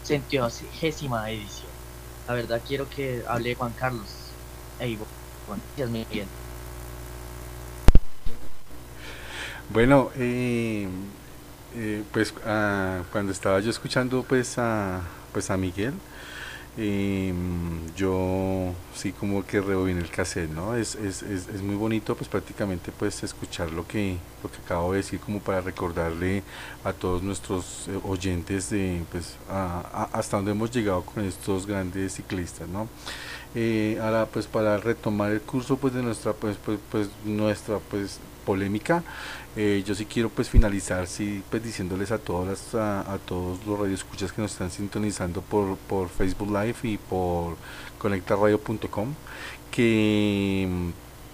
centésima edición. La verdad quiero que hable Juan Carlos.
bueno, eh, eh, pues ah, cuando estaba yo escuchando pues a, pues a Miguel, eh, yo sí como que rebobino el cassette, ¿no? Es, es, es, es, muy bonito pues prácticamente pues escuchar lo que, lo que acabo de decir como para recordarle a todos nuestros eh, oyentes de pues hasta donde hemos llegado con estos grandes ciclistas, ¿no? Eh, ahora pues para retomar el curso pues de nuestra pues pues, pues nuestra pues polémica. Eh, yo sí quiero pues finalizar sí pues diciéndoles a todas a, todos los radioescuchas que nos están sintonizando por, por Facebook Live y por conectarradio.com que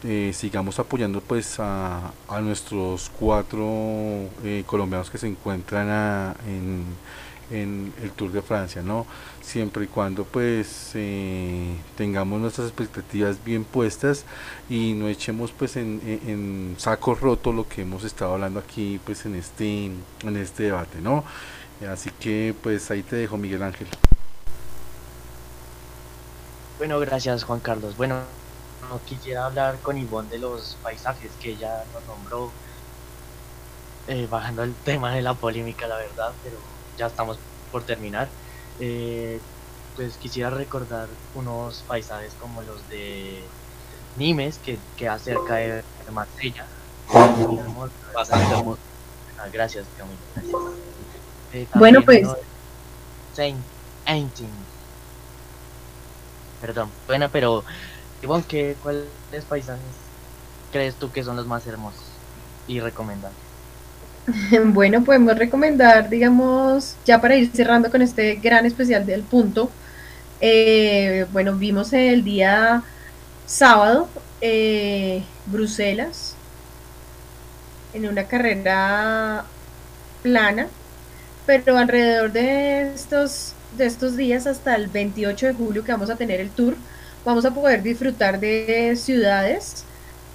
eh, sigamos apoyando pues a, a nuestros cuatro eh, colombianos que se encuentran en en el Tour de Francia, ¿no? Siempre y cuando pues eh, tengamos nuestras expectativas bien puestas y no echemos pues en, saco roto lo que hemos estado hablando aquí pues en este en este debate, ¿no? Así que pues ahí te dejo Miguel Ángel.
Bueno, gracias Juan Carlos. Bueno, no quisiera hablar con Ivonne de los paisajes que ella nos nombró, eh, bajando el tema de la polémica, la verdad, pero ya estamos por terminar. Eh, pues quisiera recordar unos paisajes como los de Nimes, que queda cerca de Marsella. Bastante hermoso. Ah, gracias, gracias.
Eh, bueno, pues.
Saint Perdón, buena, pero. Ivonne, ¿qué, ¿cuáles paisajes crees tú que son los más hermosos y recomendables?
Bueno, podemos recomendar, digamos, ya para ir cerrando con este gran especial del punto. Eh, bueno, vimos el día sábado eh, Bruselas en una carrera plana, pero alrededor de estos, de estos días hasta el 28 de julio que vamos a tener el tour, vamos a poder disfrutar de ciudades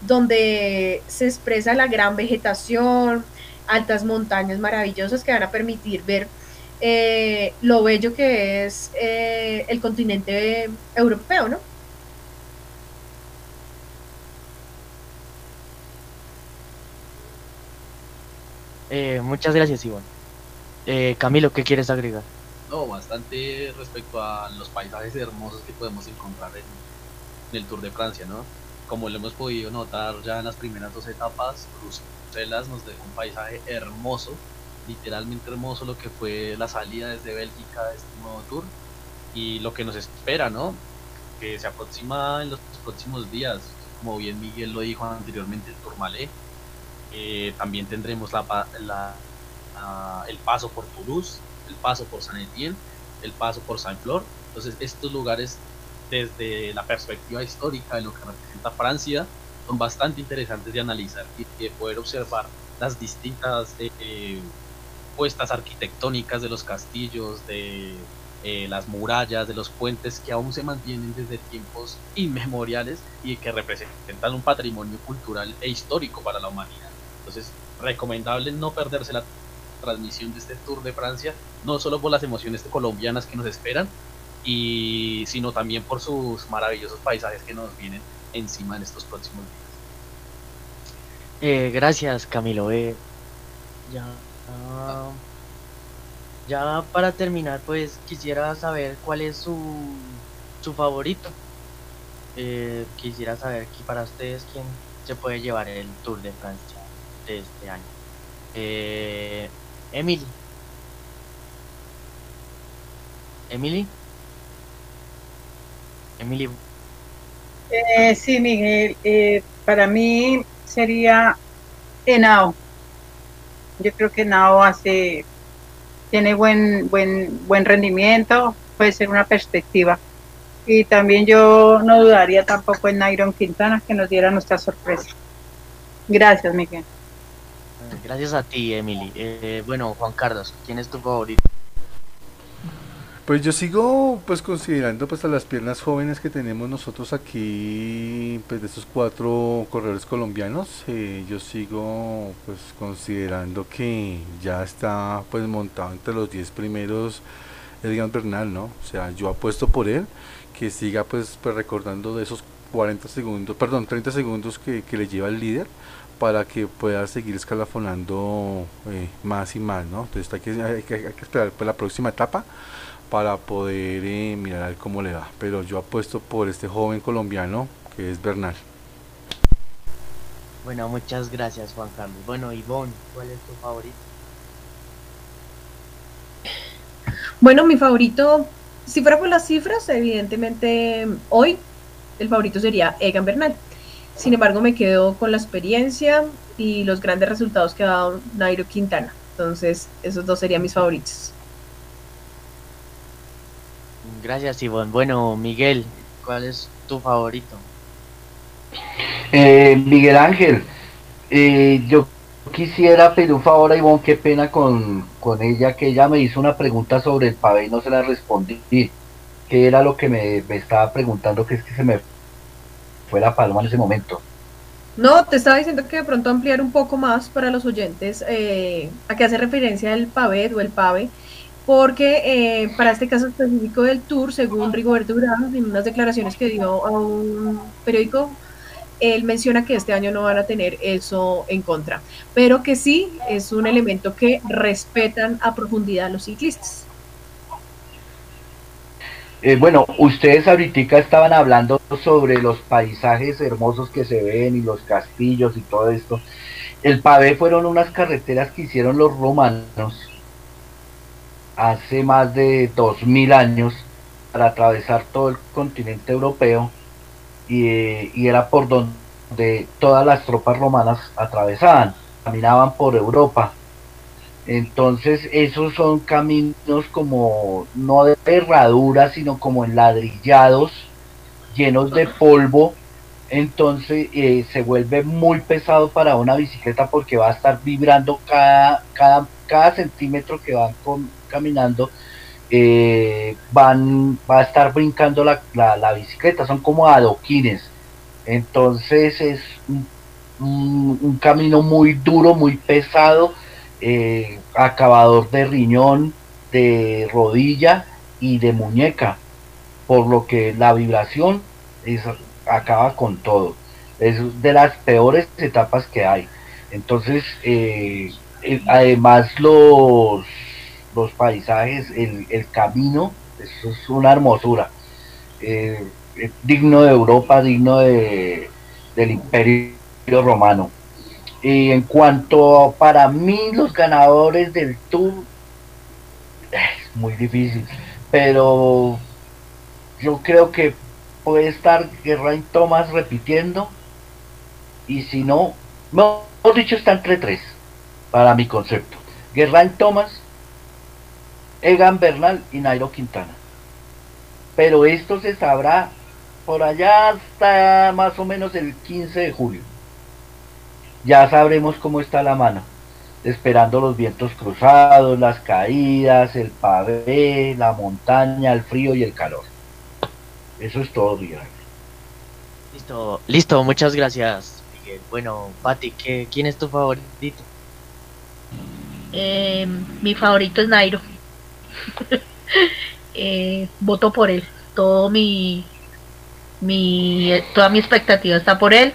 donde se expresa la gran vegetación, altas montañas maravillosas que van a permitir ver eh, lo bello que es eh, el continente europeo, ¿no?
Eh, muchas gracias, Ivonne. Eh, Camilo, ¿qué quieres agregar?
No, bastante respecto a los paisajes hermosos que podemos encontrar en, en el Tour de Francia, ¿no? Como lo hemos podido notar ya en las primeras dos etapas, Bruselas nos dejó un paisaje hermoso, literalmente hermoso lo que fue la salida desde Bélgica de este nuevo tour y lo que nos espera, ¿no? Que se aproxima en los próximos días, como bien Miguel lo dijo anteriormente, el Tourmalet. Eh, también tendremos la, pa- la- ah, el paso por Toulouse, el paso por San Etienne, el paso por Saint-Flour. Entonces, estos lugares, desde la perspectiva histórica de lo que representa Francia, son bastante interesantes de analizar y de poder observar las distintas eh, eh, puestas arquitectónicas de los castillos, de eh, las murallas, de los puentes que aún se mantienen desde tiempos inmemoriales y que representan un patrimonio cultural e histórico para la humanidad. Entonces, recomendable no perderse la transmisión de este Tour de Francia, no solo por las emociones colombianas que nos esperan, y sino también por sus maravillosos paisajes que nos vienen encima en estos próximos días.
Eh, gracias, Camilo. Eh, ya, ah, ya para terminar, pues quisiera saber cuál es su, su favorito. Eh, quisiera saber que para ustedes quién se puede llevar el Tour de Francia de este año. Eh, Emily. Emily. Emily.
Eh, sí, Miguel, eh, para mí sería Henao. Yo creo que Henao hace, tiene buen, buen, buen rendimiento, puede ser una perspectiva. Y también yo no dudaría tampoco en Nairon Quintana que nos diera nuestra sorpresa. Gracias, Miguel.
Gracias a ti, Emily. Eh, bueno, Juan Carlos, ¿quién es tu favorito?
Pues yo sigo pues considerando pues a las piernas jóvenes que tenemos nosotros aquí pues de estos cuatro corredores colombianos eh, yo sigo pues considerando que ya está pues montado entre los 10 primeros Edgar Bernal, ¿no? O sea, yo apuesto por él que siga pues, pues recordando de esos 40 segundos, perdón, 30 segundos que, que le lleva el líder para que pueda seguir escalafonando eh, más y más, ¿no? Entonces hay que, hay que, hay que esperar pues, la próxima etapa para poder eh, mirar a ver cómo le va. Pero yo apuesto por este joven colombiano que es Bernal.
Bueno, muchas gracias, Juan Carlos. Bueno, Ivonne, ¿cuál es tu favorito?
Bueno, mi favorito, si fuera por las cifras, evidentemente hoy el favorito sería Egan Bernal. Sin embargo, me quedo con la experiencia y los grandes resultados que ha dado Nairo Quintana. Entonces, esos dos serían mis favoritos.
Gracias, Ivonne. Bueno, Miguel, ¿cuál es tu favorito?
Eh, Miguel Ángel, eh, yo quisiera pedir un favor a Ivonne, qué pena con, con ella, que ella me hizo una pregunta sobre el pavé y no se la respondí. ¿Qué era lo que me, me estaba preguntando? Que es que se me fue la palma en ese momento.
No, te estaba diciendo que de pronto ampliar un poco más para los oyentes eh, a qué hace referencia el PAVET o el PAVE, porque eh, para este caso específico del tour, según Rigoberto Urán, en unas declaraciones que dio a un periódico, él menciona que este año no van a tener eso en contra, pero que sí es un elemento que respetan a profundidad los ciclistas.
Eh, bueno, ustedes ahorita estaban hablando sobre los paisajes hermosos que se ven y los castillos y todo esto. El pavé fueron unas carreteras que hicieron los romanos hace más de dos mil años para atravesar todo el continente europeo y, era por donde todas las tropas romanas atravesaban, caminaban por Europa. Entonces esos son caminos como no de herradura, sino como enladrillados, llenos de polvo. Entonces eh, se vuelve muy pesado para una bicicleta porque va a estar vibrando cada, cada, cada centímetro que van con, caminando. Eh, van, va a estar brincando la, la, bicicleta, son como adoquines. Entonces es un camino muy duro, muy pesado, eh, acabador de riñón, de rodilla y de muñeca, por lo que la vibración es, acaba con todo. Es de las peores etapas que hay. Entonces, eh, además los, los paisajes, el, el camino, eso es una hermosura. Eh, es digno de Europa, digno de, del Imperio Romano. Y en cuanto a, para mí los ganadores del Tour, es muy difícil, pero yo creo que puede estar Geraint Thomas repitiendo y si no, mejor dicho está entre tres para mi concepto. Geraint Thomas, Egan Bernal y Nairo Quintana. Pero esto se sabrá por allá hasta más o menos el 15 de julio. Ya sabremos cómo está la mano. Esperando los vientos cruzados, las caídas, el pavé, la montaña, el frío y el calor. Eso es todo, Miguel.
Listo, listo, muchas gracias, Miguel. Bueno, Pati, ¿qué, ¿quién es tu favorito?
Eh, mi favorito es Nairo. eh, voto por él. Todo mi, mi, toda mi expectativa está por él.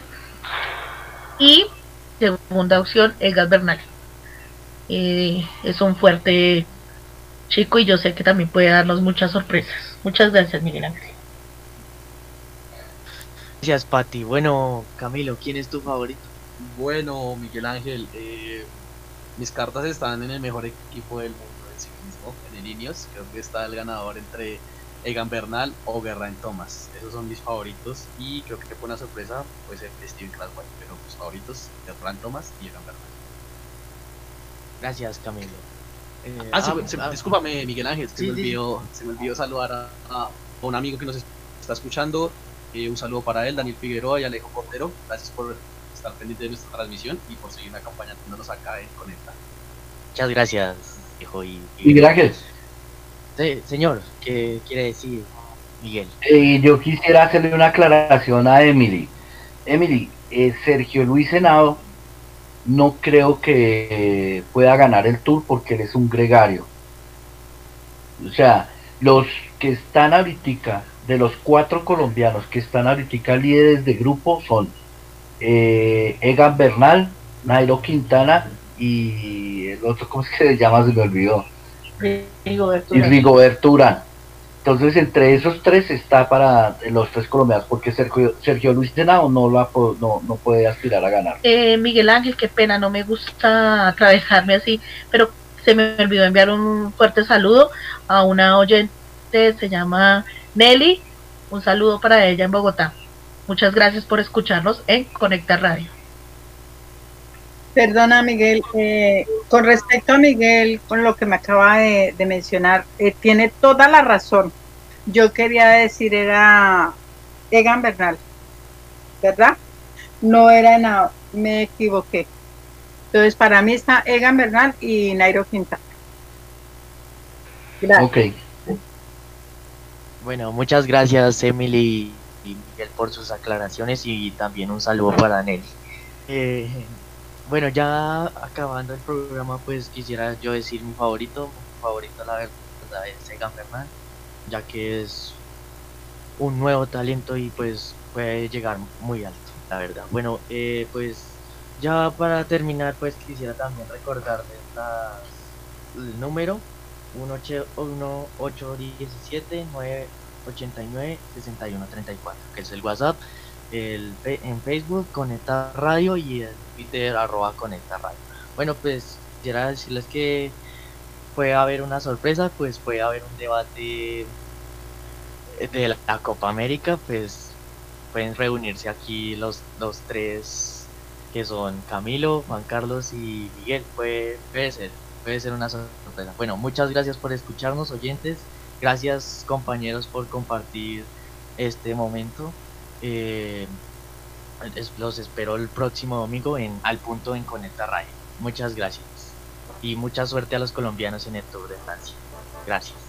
Y segunda opción, Edgar Bernal. Eh, es un fuerte chico y yo sé que también puede darnos muchas sorpresas. Muchas gracias, Miguel Ángel.
Gracias, Pati. Bueno, Camilo, ¿quién es tu favorito?
Bueno, Miguel Ángel, eh, mis cartas están en el mejor equipo del mundo el Ineos. Creo que está el ganador entre Egan Bernal o Geraint Thomas. Esos son mis favoritos y creo que fue una sorpresa puede ser Steven Craswell, pero mis favoritos Geraint Thomas y Egan Bernal.
Gracias, Camilo. Eh,
Ah, se-
ah,
se-
ah,
discúlpame, Miguel Ángel, se, me
sí,
olvidó, se me olvidó saludar a, a un amigo que nos está escuchando. Eh, un saludo para él, Daniel Figueroa y Alejo Portero. Gracias por estar pendiente de nuestra transmisión y por seguir acompañándonos acá en Conecta.
Muchas gracias, hijo. Y, y-
Miguel Ángel,
Señor, ¿qué quiere decir Miguel?
eh, yo quisiera hacerle una aclaración a Emily. Emily, eh, Sergio Luis Senado no creo que pueda ganar el tour porque él es un gregario. O sea, los que están ahorita, de los cuatro colombianos que están ahorita líderes de grupo son eh, Egan Bernal, Nairo Quintana y el otro, ¿cómo es que se llama? Se me olvidó.
Rigoberto
Y. Rigoberto Urán. Entonces, entre esos tres está para los tres colombianos, porque Sergio, Sergio Luis Senado no, la, no, no puede aspirar a ganar.
Eh, Miguel Ángel, qué pena, no me gusta atravesarme así, pero se me olvidó enviar un fuerte saludo a una oyente, se llama Nelly, un saludo para ella en Bogotá. Muchas gracias por escucharnos en Conecta Radio.
Perdona, Miguel. eh, con respecto a Miguel, con lo que me acaba de, de mencionar, eh, tiene toda la razón. Yo quería decir era Egan Bernal, ¿verdad? No era nada, me equivoqué. Entonces, para mí está Egan Bernal y Nairo Quintana. Gracias.
Ok.
Bueno, muchas gracias Emily y Miguel por sus aclaraciones y también un saludo para Nelly. Eh, bueno, ya acabando el programa, pues quisiera yo decir mi favorito. Mi favorito, la verdad, es Bernal, ya que es un nuevo talento y pues puede llegar muy alto, la verdad. Bueno, eh, pues ya para terminar, pues quisiera también recordarles las- el número 1817 989 6134 que es el WhatsApp el, en Facebook Conecta Radio y en Twitter arroba Conecta Radio bueno pues quisiera decirles que puede haber una sorpresa pues puede haber un debate de la, la Copa América pues pueden reunirse aquí los, los tres que son Camilo, Juan Carlos y Miguel puede, puede ser puede ser una sorpresa. Bueno, muchas gracias por escucharnos, oyentes. Gracias, compañeros, por compartir este momento. Eh, los espero el próximo domingo en Al Punto en Conecta Radio. Muchas gracias. Y mucha suerte a los colombianos en el Tour de Francia. Gracias.